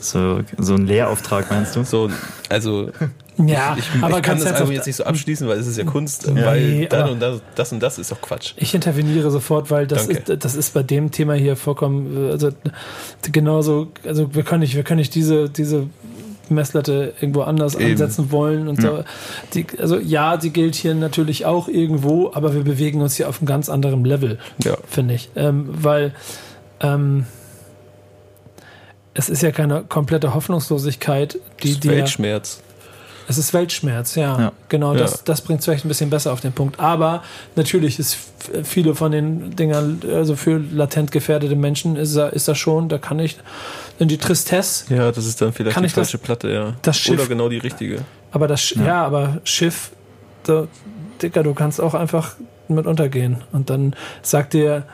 so, so ein Lehrauftrag, meinst du? So, also [LAUGHS] ja, ich, aber ich kann ganz das Album jetzt nicht so abschließen, weil es ist ja Kunst, Ja. weil Nee, dann und das, das und das ist doch Quatsch. Ich interveniere sofort, weil das Danke. ist, das ist bei dem Thema hier vollkommen, äh, also genauso, also wir können nicht, wir können nicht diese, diese Messlatte irgendwo anders Eben. ansetzen wollen und so. Die, also ja, die gilt hier natürlich auch irgendwo, aber wir bewegen uns hier auf einem ganz anderen Level, Ja. finde ich, ähm, weil ähm, es ist ja keine komplette Hoffnungslosigkeit, die dir Weltschmerz. es ist Weltschmerz, ja. Ja. Genau, Ja. das, das bringt es vielleicht ein bisschen besser auf den Punkt. Aber natürlich ist viele von den Dingern, also für latent gefährdete Menschen ist da, ist da schon, da kann ich in die Tristesse, Ja, das ist dann vielleicht Kann die ich das- falsche Platte, ja. das Schiff- Oder genau die richtige. Aber das, Sch- ja. aber Schiff, da, Dicker, du kannst auch einfach mit untergehen. Und dann sagt dir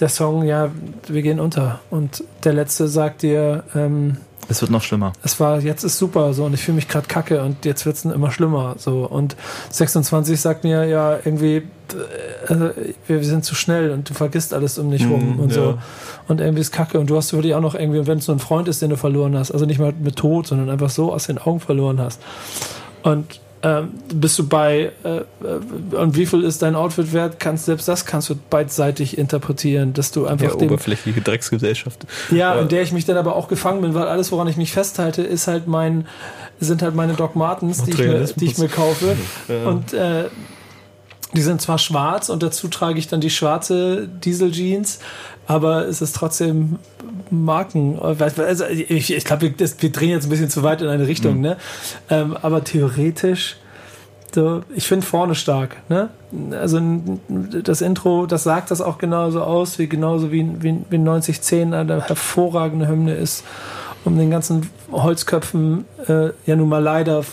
der Song, ja, wir gehen unter. Und der letzte sagt dir, ähm, Es wird noch schlimmer. es war, jetzt ist super, so, und ich fühle mich gerade kacke und jetzt wird's immer schlimmer, so. Und 26 sagt mir, ja, irgendwie, äh, also, wir, sind zu schnell und du vergisst alles um dich rum und ja. so. Und irgendwie ist kacke und du hast wirklich auch noch irgendwie, wenn es nur ein Freund ist, den du verloren hast, also nicht mal mit Tod, sondern einfach so aus den Augen verloren hast. Und ähm, bist du bei, äh, äh, und wie viel ist dein Outfit wert? Kannst, selbst das kannst du beidseitig interpretieren, dass du einfach Ja, dem, oberflächliche Drecksgesellschaft. ja, Ja. in der ich mich dann aber auch gefangen bin, weil alles, woran ich mich festhalte, ist halt mein, sind halt meine Doc Martens, die ich, mir, die ich mir kaufe. Und äh, die sind zwar schwarz und dazu trage ich dann die schwarze Diesel-Jeans, aber es ist trotzdem Marken. Also ich, ich glaube, wir, wir drehen jetzt ein bisschen zu weit in eine Richtung, ne? Ähm, aber theoretisch. So, ich finde vorne stark. Ne? Also das Intro, das sagt das auch genauso aus, wie genauso wie, wie, wie 9010 eine hervorragende Hymne ist, um den ganzen Holzköpfen äh, ja nun mal leider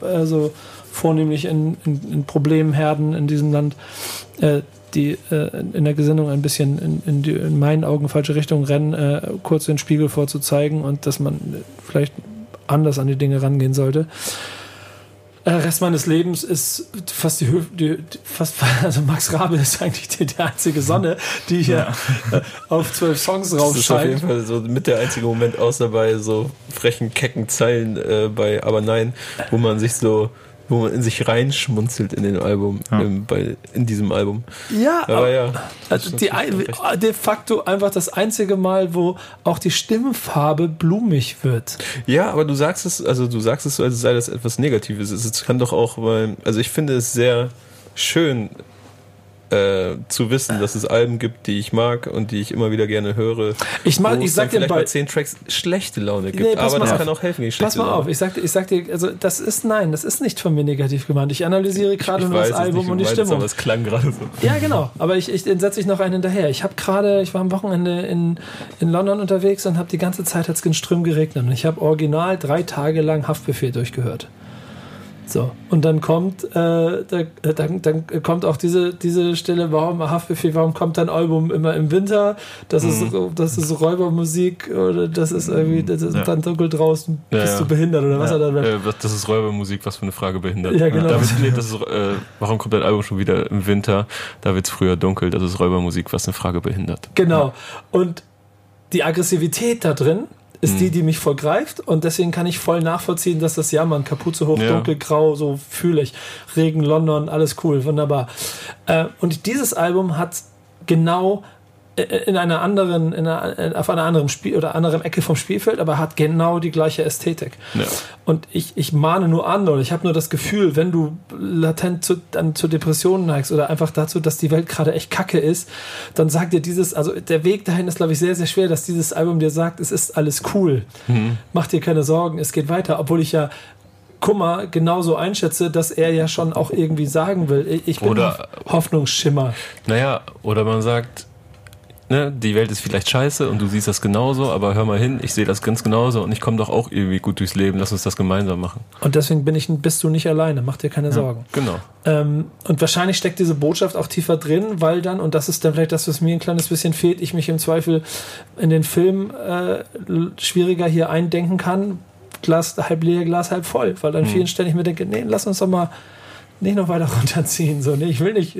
also vornehmlich in, in, in Problemherden in diesem Land, äh, die äh, in der Gesinnung ein bisschen in, in, die, in meinen Augen falsche Richtung rennen, äh, kurz den Spiegel vorzuzeigen und dass man vielleicht anders an die Dinge rangehen sollte. Äh, Rest meines Lebens ist fast die, die, fast [LAUGHS] also Max Rabe ist eigentlich die, die einzige Sonne, die hier äh, auf zwölf Songs Das ist auf jeden raufscheint. Fall so mit der einzige Moment, außer bei so frechen, kecken Zeilen äh, bei Aber Nein, wo man sich so, wo man in sich reinschmunzelt in den Album, ähm, bei, in diesem Album. Ja, Aber ja. Also die, ein- de facto einfach das einzige Mal, wo auch die Stimmfarbe blumig wird. Ja, aber du sagst es, also du sagst es so, als sei das etwas Negatives. Es es kann doch auch, weil, also ich finde es sehr schön äh, zu wissen, dass es Alben gibt, die ich mag und die ich immer wieder gerne höre. Ich mag- ich es sag dir bei- zehn Tracks schlechte Laune gibt. Nee, pass aber mal das auf. kann auch helfen gegen schlechte Pass mal Laune. auf, ich sag, dir- ich sag dir, also das ist nein, das ist nicht von mir negativ gemeint. Ich analysiere gerade nur das es Album nicht, und die Stimmung. aber es klang gerade so. Ja, genau. Aber ich, ich setze ich noch einen hinterher. Ich habe gerade, ich war am Wochenende in, in London unterwegs und habe die ganze Zeit hat's in Ström geregnet. Und ich habe original drei Tage lang Haftbefehl durchgehört. So, und dann kommt, äh, da, äh, dann, dann kommt auch diese, diese Stelle, warum Haftbefehl, warum kommt dein Album immer im Winter? Das ist, so- das ist Räubermusik oder das ist irgendwie, das ist Ja. dann dunkel draußen, Ja, bist ja. du behindert oder was er dann Äh, das ist Räubermusik, was für eine Frage behindert. Ja, genau. David, nee, das ist, äh, warum kommt dein Album schon wieder im Winter? Da wird es früher dunkel. Das ist Räubermusik, was eine Frage behindert. Genau. Und die Aggressivität da drin ist Mhm. die, die mich voll greift. Und deswegen kann ich voll nachvollziehen, dass das Jammern, Kapuze hoch, Ja. dunkel, grau, so fühle ich. Regen, London, alles cool, wunderbar. Äh, und dieses Album hat genau in einer anderen, in einer, in- auf einer anderen Spiel oder anderen Ecke vom Spielfeld, aber hat genau die gleiche Ästhetik. Ja. Und ich, ich mahne nur an oder ich habe nur das Gefühl, wenn du latent zu, dann zu Depressionen neigst oder einfach dazu, dass die Welt gerade echt kacke ist, dann sagt dir dieses, also der Weg dahin ist, glaube ich, sehr, sehr schwer, dass dieses Album dir sagt, es ist alles cool. Mach dir keine Sorgen, es geht weiter, obwohl ich ja Kummer genauso einschätze, dass er ja schon auch irgendwie sagen will, ich- bin Oder- Hoff- Hoffnungsschimmer. Naja, oder man sagt, ne, die Welt ist vielleicht scheiße und du siehst das genauso, aber hör mal hin, ich sehe das ganz genauso und ich komme doch auch irgendwie gut durchs Leben. Lass uns das gemeinsam machen. Und deswegen bin ich, bist du nicht alleine, mach dir keine Sorgen. Genau. Ähm, und wahrscheinlich steckt diese Botschaft auch tiefer drin, weil dann, und das ist dann vielleicht das, was mir ein kleines bisschen fehlt, ich mich im Zweifel in den Film äh, schwieriger hier eindenken kann. Glas halb leer, Glas halb voll. Weil an vielen Stellen ich mir denke, nee, lass uns doch mal nicht noch weiter [LAUGHS] runterziehen. So, nee, ich will nicht.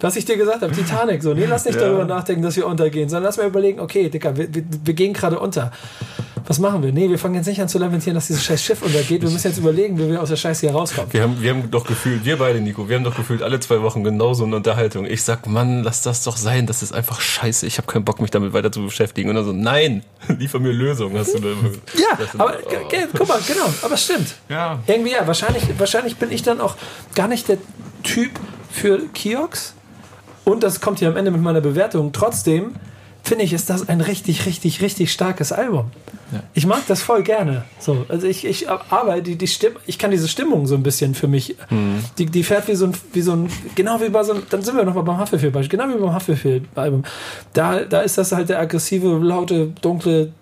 Was ich dir gesagt habe, Titanic, so, nee, lass nicht darüber nachdenken, dass wir untergehen, sondern lass mal überlegen, okay, Dicker, wir, wir, wir gehen gerade unter. Was machen wir? Nee, wir fangen jetzt nicht an zu lamentieren, dass dieses scheiß Schiff untergeht. Wir müssen jetzt überlegen, wie wir aus der Scheiße hier rauskommen. Wir haben, wir haben doch gefühlt, wir beide, Nico, wir haben doch gefühlt alle zwei Wochen genauso eine Unterhaltung. Ich sag, Mann, lass das doch sein, das ist einfach scheiße, ich habe keinen Bock, mich damit weiter zu beschäftigen. Und dann so, nein, [LAUGHS] liefer mir Lösungen, hast du da Ja, Das aber oh. guck mal, genau, aber es stimmt. Ja. Irgendwie ja, wahrscheinlich, wahrscheinlich bin ich dann auch gar nicht der Typ für Kiox. Und das kommt hier am Ende mit meiner Bewertung. Trotzdem finde ich, ist das ein richtig, richtig, richtig starkes Album. Ich mag das voll gerne. So, also ich, ich aber die, die Stimm, ich kann diese Stimmung so ein bisschen für mich, die, die fährt wie so ein, wie so ein, genau wie bei so einem, dann sind wir nochmal beim Haftbefehl, genau wie beim Haftbefehl-Album. Da, da ist das halt der aggressive, laute, dunkle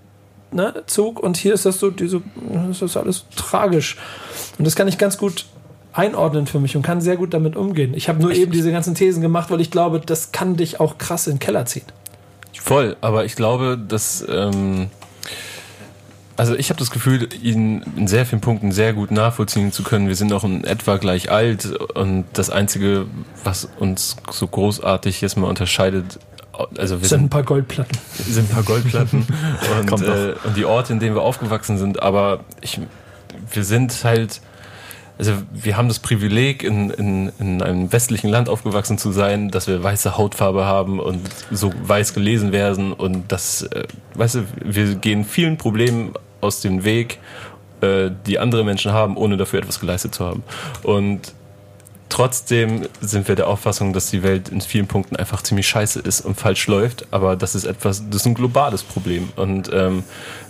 ne, Zug und hier ist das so, diese, das ist alles tragisch. Und das kann ich ganz gut einordnen für mich und kann sehr gut damit umgehen. Ich habe nur eben diese ganzen Thesen gemacht, weil ich glaube, das kann dich auch krass in den Keller ziehen. Voll, aber ich glaube, dass. Ähm, also ich habe das Gefühl, ihn in sehr vielen Punkten sehr gut nachvollziehen zu können. Wir sind auch in etwa gleich alt und das Einzige, was uns so großartig jetzt mal unterscheidet, also wir Das sind ein paar Goldplatten. sind ein paar Goldplatten [LAUGHS] und, äh, und die Orte, in denen wir aufgewachsen sind, aber ich, wir sind halt, also wir haben das Privileg, in, in, in einem westlichen Land aufgewachsen zu sein, dass wir weiße Hautfarbe haben und so weiß gelesen werden und das, äh, weißt du, wir gehen vielen Problemen aus dem Weg, äh, die andere Menschen haben, ohne dafür etwas geleistet zu haben. Und Trotzdem sind wir der Auffassung, dass die Welt in vielen Punkten einfach ziemlich scheiße ist und falsch läuft. Aber das ist etwas, das ist ein globales Problem. Und ähm,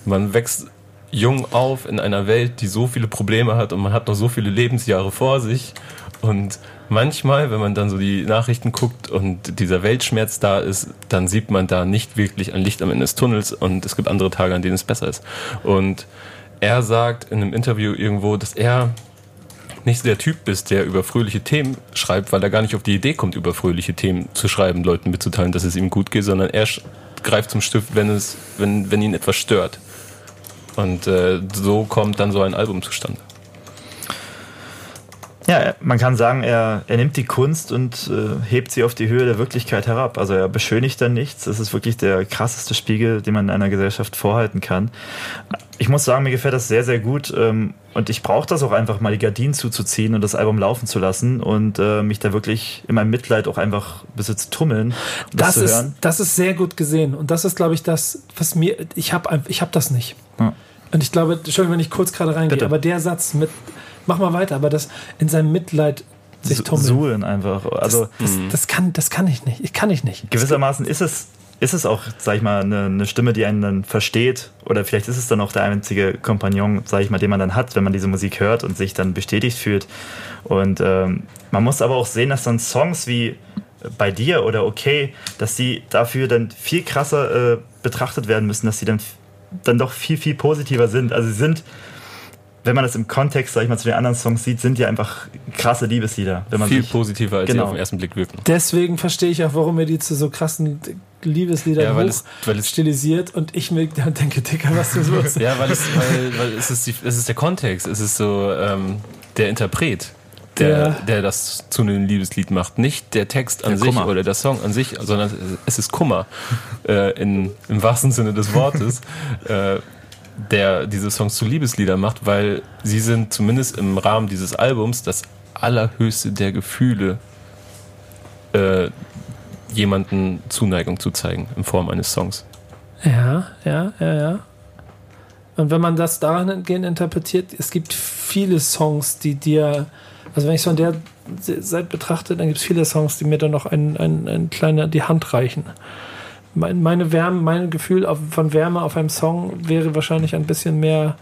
man wächst jung auf in einer Welt, die so viele Probleme hat und man hat noch so viele Lebensjahre vor sich. Und manchmal, wenn man dann so die Nachrichten guckt und dieser Weltschmerz da ist, dann sieht man da nicht wirklich ein Licht am Ende des Tunnels und es gibt andere Tage, an denen es besser ist. Und er sagt in einem Interview irgendwo, dass er nicht der Typ bist, der über fröhliche Themen schreibt, weil er gar nicht auf die Idee kommt, über fröhliche Themen zu schreiben, Leuten mitzuteilen, dass es ihm gut geht, sondern er greift zum Stift, wenn es, wenn, wenn ihn etwas stört. Und äh, so kommt dann so ein Album zustande. Ja, man kann sagen, er, er nimmt die Kunst und äh, hebt sie auf die Höhe der Wirklichkeit herab. Also er beschönigt dann nichts. Es ist wirklich der krasseste Spiegel, den man in einer Gesellschaft vorhalten kann. Ich muss sagen, mir gefällt das sehr, sehr gut. Ähm, und ich brauche das auch einfach mal, die Gardinen zuzuziehen und das Album laufen zu lassen und äh, mich da wirklich in meinem Mitleid auch einfach ein bisschen zu tummeln. und Das zu ist, hören. das ist sehr gut gesehen. Und das ist, glaube ich, das, was mir, ich habe ich hab das nicht. Ja. Und ich glaube, Entschuldigung, wenn ich kurz gerade reingehe, Bitte. aber der Satz mit, mach mal weiter, aber das in seinem Mitleid sich tummeln. Suhlen einfach. Also das, das, kann, das kann ich nicht. Ich kann ich nicht. gewissermaßen ist es, ist es auch, sag ich mal, eine, eine Stimme, die einen dann versteht. Oder vielleicht ist es dann auch der einzige Kompagnon, sag ich mal, den man dann hat, wenn man diese Musik hört und sich dann bestätigt fühlt. Und ähm, man muss aber auch sehen, dass dann Songs wie bei dir oder okay, dass die dafür dann viel krasser äh, betrachtet werden müssen, dass sie dann, dann doch viel, viel positiver sind. Also sie sind, wenn man das im Kontext, sag ich mal, zu den anderen Songs sieht, sind die einfach krasse Liebeslieder. Wenn man Viel sich, positiver, als sie Genau. auf den ersten Blick wirken. Deswegen verstehe ich auch, warum er die zu so krassen Liebesliedern Ja, weil hoch es- weil es- stilisiert und ich mir dann [LAUGHS] denke, Dicker, was ist los? Ja, weil es, weil, weil es, ist, die, es ist der Kontext, es ist so ähm, der Interpret, der, Der- der das zu einem Liebeslied macht. Nicht der Text an Der sich Kummer. oder der Song an sich, sondern es ist Kummer äh, in, im wahrsten Sinne des Wortes, [LAUGHS] äh, der diese Songs zu Liebeslieder macht, weil sie sind zumindest im Rahmen dieses Albums das allerhöchste der Gefühle, äh, jemanden Zuneigung zu zeigen in Form eines Songs. Ja, ja, ja, ja. Und wenn man das dahingehend interpretiert, es gibt viele Songs, die dir, also wenn ich so an der Seite betrachte, dann gibt es viele Songs, die mir dann noch ein, ein, ein kleiner die Hand reichen. Mein, meine Wärme, mein Gefühl auf, von Wärme auf einem Song wäre wahrscheinlich ein bisschen mehr,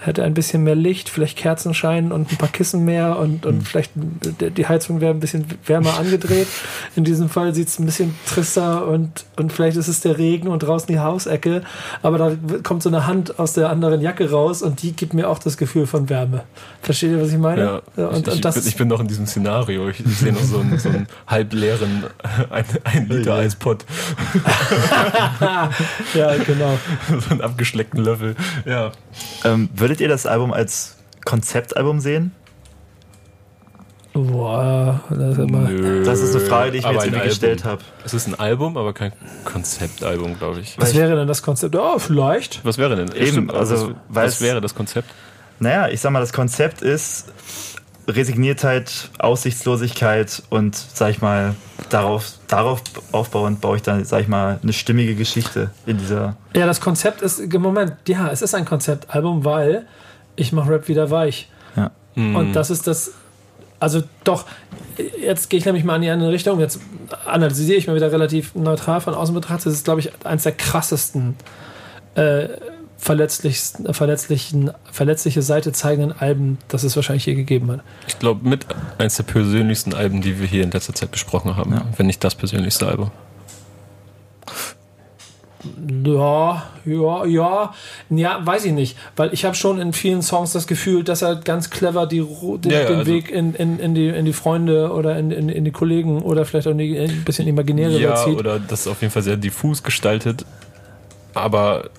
hätte ein bisschen mehr Licht, vielleicht Kerzenschein und ein paar Kissen mehr und, und vielleicht die- Heizung wäre ein bisschen wärmer angedreht. In diesem Fall sieht es ein bisschen trister und, und vielleicht ist es der Regen und draußen die Hausecke, aber da kommt so eine Hand aus der anderen Jacke raus und die gibt mir auch das Gefühl von Wärme. Versteht ihr, was ich meine? Ja, und, ich, und das ich, bin, ich bin noch in diesem Szenario. Ich, ich sehe noch so einen, so einen halbleeren [LAUGHS] ein, ein Liter Eispott, [LAUGHS] ja, genau. [LAUGHS] so einen abgeschleckten Löffel. Ja. Ähm, würdet ihr das Album als Konzeptalbum sehen? Boah, das ist immer. Nö, Das ist eine Frage, die ich mir jetzt irgendwie gestellt habe. Es ist ein Album, aber kein Konzeptalbum, glaube ich. Was wäre denn das Konzept? Oh, vielleicht. Was wäre denn? Eben, aber also, was, was wäre das Konzept? Naja, ich sag mal, das Konzept ist Resigniertheit, Aussichtslosigkeit und, sag ich mal, darauf, darauf aufbauend baue ich dann, sag ich mal, eine stimmige Geschichte in dieser. Ja, das Konzept ist, Moment, ja, es ist ein Konzeptalbum, weil ich mache Rap wieder weich. Ja. Und das ist das, also doch, jetzt gehe ich nämlich mal in die andere Richtung, jetzt analysiere ich mal wieder relativ neutral von außen betrachtet, das ist, glaube ich, eins der krassesten, äh, verletzlichsten, verletzlichen, verletzliche Seite zeigenden Alben, das es wahrscheinlich je gegeben hat. Ich glaube, mit eins der persönlichsten Alben, die wir hier in letzter Zeit besprochen haben. Wenn nicht das persönlichste Album. Ja, ja, ja, ja, weiß ich nicht, weil ich habe schon in vielen Songs das Gefühl, dass er ganz clever die, den, Ja, ja, den also- Weg in, in, in, die, in die Freunde oder in, in, in die Kollegen oder vielleicht auch in die, ein bisschen imaginäre Ja, zieht. oder das auf jeden Fall sehr diffus gestaltet. Aber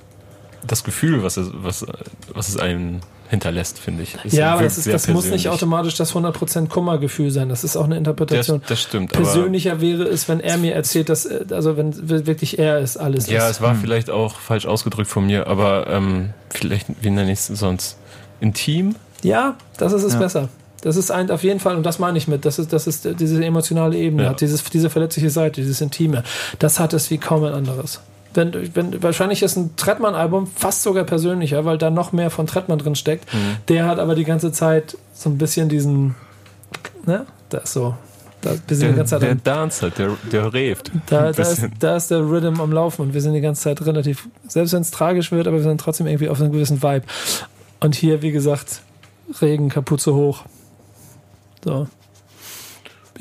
das Gefühl, was es, was, was es einem hinterlässt, finde ich. ist- ja, aber das, ist, das muss nicht automatisch das 100% Kummergefühl sein. Das ist auch eine Das, Interpretation. das stimmt. Aber Persönlicher wäre es, wenn er mir erzählt, dass, äh, also wenn wirklich er ist, alles ja, ist. es war vielleicht auch falsch ausgedrückt von mir, aber ähm, vielleicht, wie nenne ich es sonst? Intim? Ja, das ist es Ja. besser. Das ist ein, auf jeden Fall, und das meine ich mit, das ist, das ist diese emotionale Ebene, Ja. hat dieses, diese verletzliche Seite, dieses Intime. Das hat es wie kaum ein anderes. Wenn, wenn, wahrscheinlich ist ein Trettmann-Album fast sogar persönlicher, weil da noch mehr von Trettmann drin steckt. Mhm. Der hat aber die ganze Zeit so ein bisschen diesen, ne, da ist so, da, wir sind die Der, ganze Zeit der am, Dancer, der, der reeft. da, da, ist, da ist der Rhythm am Laufen und wir sind die ganze Zeit relativ, selbst wenn es tragisch wird, aber wir sind trotzdem irgendwie auf einem gewissen Vibe. Und hier, wie gesagt, Regen, Kapuze hoch. So.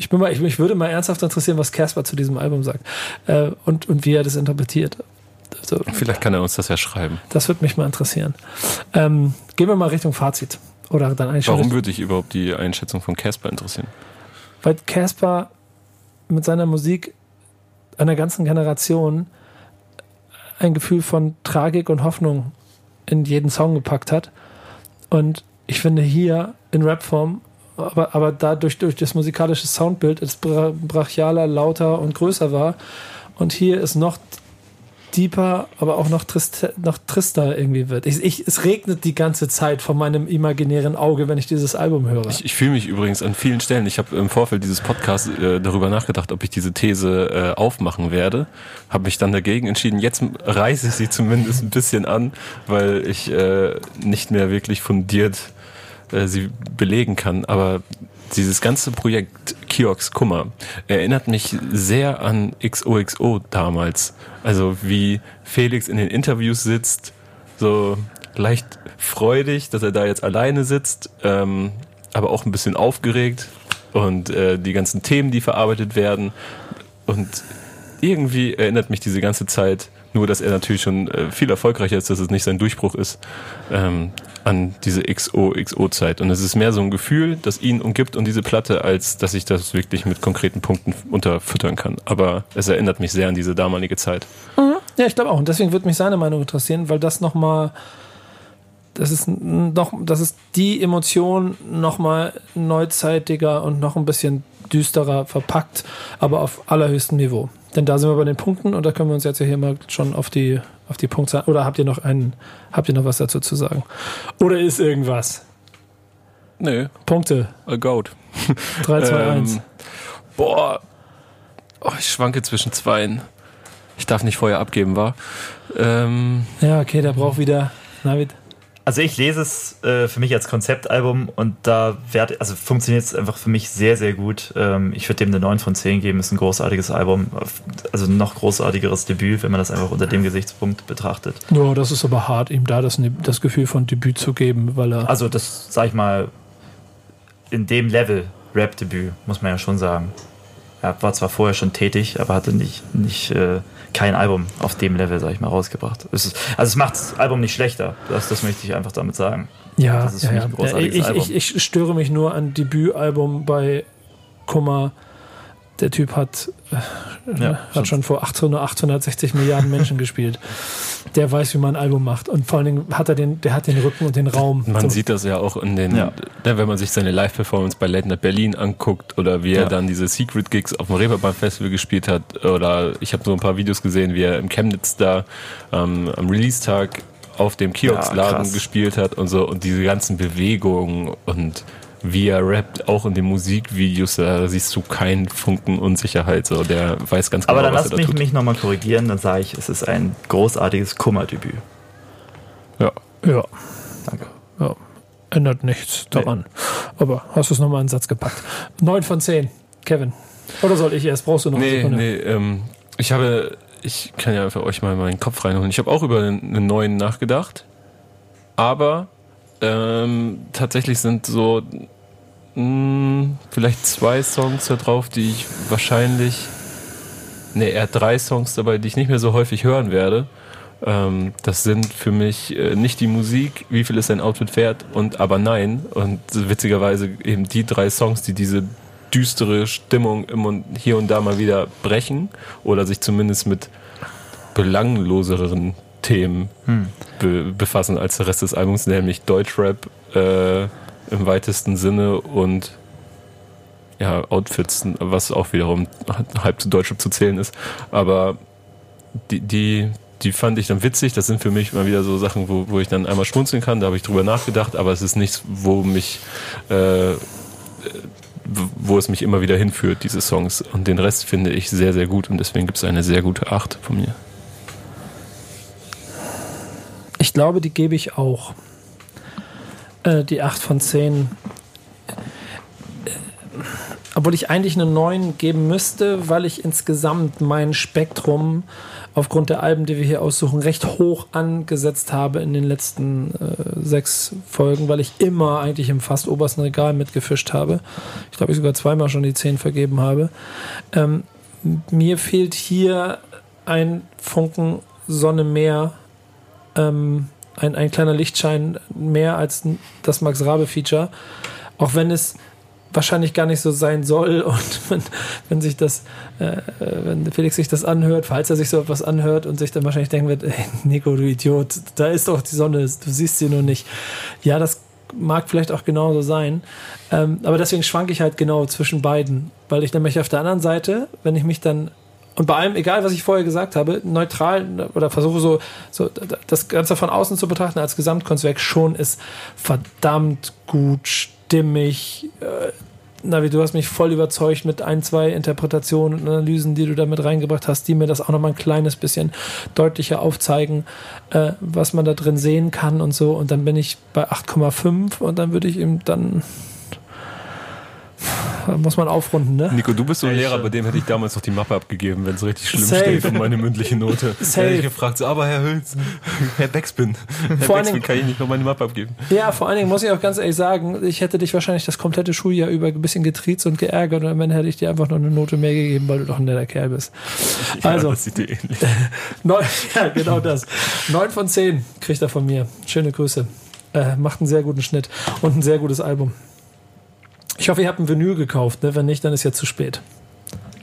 Ich, bin mal, ich, mich würde mal ernsthaft interessieren, was Casper zu diesem Album sagt äh, und, und wie er das interpretiert. Also, Vielleicht kann er uns das ja schreiben. das würde mich mal interessieren. Ähm, gehen wir mal Richtung Fazit. Oder dann Warum Richtung- würde dich überhaupt die Einschätzung von Casper interessieren? weil Casper mit seiner Musik einer ganzen Generation ein Gefühl von Tragik und Hoffnung in jeden Song gepackt hat. Und ich finde hier in Rapform, aber, aber dadurch durch das musikalische Soundbild es bra brachialer, lauter und größer war. Und hier ist noch deeper, aber auch noch, trist, noch trister irgendwie wird. Ich, ich, es regnet die ganze Zeit von meinem imaginären Auge, wenn ich dieses Album höre. Ich, ich fühle mich übrigens an vielen Stellen, ich habe im Vorfeld dieses Podcasts äh, darüber nachgedacht, ob ich diese These äh, aufmachen werde, habe mich dann dagegen entschieden. Jetzt reiße ich sie zumindest ein bisschen an, weil ich äh, nicht mehr wirklich fundiert äh, sie belegen kann. Aber dieses ganze Projekt Kiox Kummer erinnert mich sehr an XOXO damals. Also wie Felix in den Interviews sitzt, so leicht freudig, dass er da jetzt alleine sitzt, ähm, aber auch ein bisschen aufgeregt und äh, die ganzen Themen, die verarbeitet werden. Und irgendwie erinnert mich diese ganze Zeit, nur dass er natürlich schon äh, viel erfolgreicher ist, dass es nicht sein Durchbruch ist, ähm, an diese XO-XO-Zeit. Und es ist mehr so ein Gefühl, das ihn umgibt und diese Platte, als dass ich das wirklich mit konkreten Punkten unterfüttern kann. Aber es erinnert mich sehr an diese damalige Zeit. Ja, ich glaube auch. Und deswegen würde mich seine Meinung interessieren, weil das nochmal, das ist noch, das ist die Emotion nochmal neuzeitiger und noch ein bisschen düsterer verpackt, aber auf allerhöchstem Niveau. Denn da sind wir bei den Punkten und da können wir uns jetzt ja hier mal schon auf die, auf die Punktzahl. Oder habt ihr noch einen, habt ihr noch was dazu zu sagen? Oder ist irgendwas? Nö, Punkte. a goat. 3, 2, 1. Ähm, boah, oh, ich schwanke zwischen zweien. Ich darf nicht vorher abgeben, war. Ähm, Ja, okay, der braucht wieder. Navid. Also ich lese es äh, für mich als Konzeptalbum und da also funktioniert es einfach für mich sehr, sehr gut. Ähm, ich würde dem eine 9 von 10 geben, ist ein großartiges Album. Also ein noch großartigeres Debüt, wenn man das einfach unter dem Gesichtspunkt betrachtet. Ja, das ist aber hart, ihm da das, das Gefühl von Debüt zu geben, weil er. Also das, sag ich mal, in dem Level Rap-Debüt, muss man ja schon sagen. Er war zwar vorher schon tätig, aber hatte nicht, nicht äh, kein Album auf dem Level, sag ich mal, rausgebracht. Es ist, also es macht das Album nicht schlechter. Das, das möchte ich einfach damit sagen. Ja, Das ist ja, für mich ja. ein großartiges ich, Album. ich, ich störe mich nur an Debütalbum bei Kummer. Der Typ hat, äh, Ja, hat schon vor 800, 860 Milliarden Menschen gespielt. Der weiß, wie man ein Album macht. Und vor allen Dingen hat er den, der hat den Rücken und den Raum. man So. sieht das ja auch in den, Ja. ne, wenn man sich seine Live-Performance bei Late Night Berlin anguckt oder wie er Ja. dann diese Secret Gigs auf dem Reeperbahn Festival gespielt hat oder ich habe so ein paar Videos gesehen, wie er im Chemnitz da ähm, am Release-Tag auf dem Kiosk-Laden gespielt hat und so und diese ganzen Bewegungen und wie er rappt, auch in den Musikvideos, da siehst du keinen Funken Unsicherheit, so der weiß ganz genau, Aber dann was lasst er da mich, tut. mich nochmal korrigieren, dann sage ich, es ist ein großartiges Kummerdebüt. ja. Ja, Danke. ja. Ändert nichts daran. Aber hast du es nochmal in den Satz gepackt. 9 von 10. Kevin. Oder soll ich erst? Brauchst du noch eine Nee, Sekunde? nee, ähm, ich habe, ich kann ja für euch mal meinen Kopf reinholen. Ich habe auch über einen, einen neuen nachgedacht, aber ähm, tatsächlich sind so mh, vielleicht zwei Songs da drauf, die ich wahrscheinlich, nee, eher drei Songs dabei, die ich nicht mehr so häufig hören werde. Ähm, das sind für mich äh, nicht die Musik, wie viel es ein Outfit wert und aber nein. Und witzigerweise eben die drei Songs, die diese düstere Stimmung im und hier und da mal wieder brechen oder sich zumindest mit belangloseren Themen be befassen als der Rest des Albums, nämlich Deutschrap äh, im weitesten Sinne und ja, Outfits, was auch wiederum halb zu Deutschrap zu zählen ist. Aber die, die, die fand ich dann witzig. Das sind für mich mal wieder so Sachen, wo, wo ich dann einmal schmunzeln kann. Da habe ich drüber nachgedacht, aber es ist nichts, wo mich, äh, wo es mich immer wieder hinführt, diese Songs. Und den Rest finde ich sehr, sehr gut und deswegen gibt es eine sehr gute Acht von mir. Ich glaube, die gebe ich auch. Äh, die 8 von 10. Äh, Obwohl ich eigentlich eine 9 geben müsste, weil ich insgesamt mein Spektrum aufgrund der Alben, die wir hier aussuchen, recht hoch angesetzt habe in den letzten äh, sechs Folgen, weil ich immer eigentlich im fast obersten Regal mitgefischt habe. Ich glaube, ich sogar zweimal schon die 10 vergeben habe. Ähm, mir fehlt hier ein Funken Sonne mehr ähm, ein, ein kleiner Lichtschein mehr als das Max Rabe-Feature. Auch wenn es wahrscheinlich gar nicht so sein soll [LAUGHS] und wenn, wenn sich das, äh, äh, wenn Felix sich das anhört, falls er sich so etwas anhört und sich dann wahrscheinlich denken wird, ey, Nico, du Idiot, da ist doch die Sonne, du siehst sie nur nicht. Ja, das mag vielleicht auch genauso sein. Ähm, aber deswegen schwanke ich halt genau zwischen beiden, weil ich nämlich auf der anderen Seite, wenn ich mich dann und bei allem, egal was ich vorher gesagt habe, neutral oder versuche so, so das Ganze von außen zu betrachten als Gesamtkunstwerk, schon ist verdammt gut, stimmig. Äh, Navi, du hast mich voll überzeugt mit ein, zwei Interpretationen und Analysen, die du da mit reingebracht hast, die mir das auch nochmal ein kleines bisschen deutlicher aufzeigen, äh, was man da drin sehen kann und so. Und dann bin ich bei 8,5 und dann würde ich ihm dann. Muss man aufrunden, ne? Nico, du bist so ein Lehrer, bei dem hätte ich damals noch die Mappe abgegeben, wenn es richtig schlimm Safe. steht für meine mündliche Note. [LAUGHS] Safe. Hätte ich gefragt, so, aber Herr Hülz, Herr Backspin, Herr Vor allen Backspin, Dingen- kann ich nicht noch meine Mappe abgeben? Ja, vor allen Dingen muss ich auch ganz ehrlich sagen, ich hätte dich wahrscheinlich das komplette Schuljahr über ein bisschen getriezt und geärgert und am Ende hätte ich dir einfach nur eine Note mehr gegeben, weil du doch ein netter Kerl bist. Also, ja, das sieht dir ähnlich. [LAUGHS] neun, ja, genau das. Neun von zehn kriegt er von mir. Schöne Grüße. Äh, macht einen sehr guten Schnitt und ein sehr gutes Album. Ich hoffe, ihr habt ein Vinyl gekauft, ne? Wenn nicht, dann ist ja zu spät.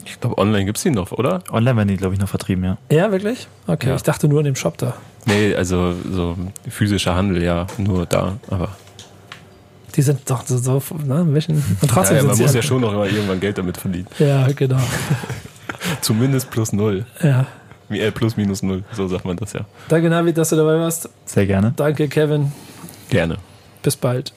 Ich glaube, online gibt es die noch, oder? Online werden die, glaube ich, noch vertrieben, ja. Ja, wirklich? Okay, Ja. ich dachte nur in dem Shop da. Nee, also so physischer Handel, ja, nur da, aber. Die sind doch so, so ne, ein bisschen. Und trotzdem Ja, ja, man muss ja schon noch immer irgendwann Geld damit verdienen. Ja, genau. [LAUGHS] Zumindest plus null. Ja. Wie, äh, plus minus null, so sagt man das ja. Danke, Navi, dass du dabei warst. Sehr gerne. Danke, Kevin. Gerne. Bis bald.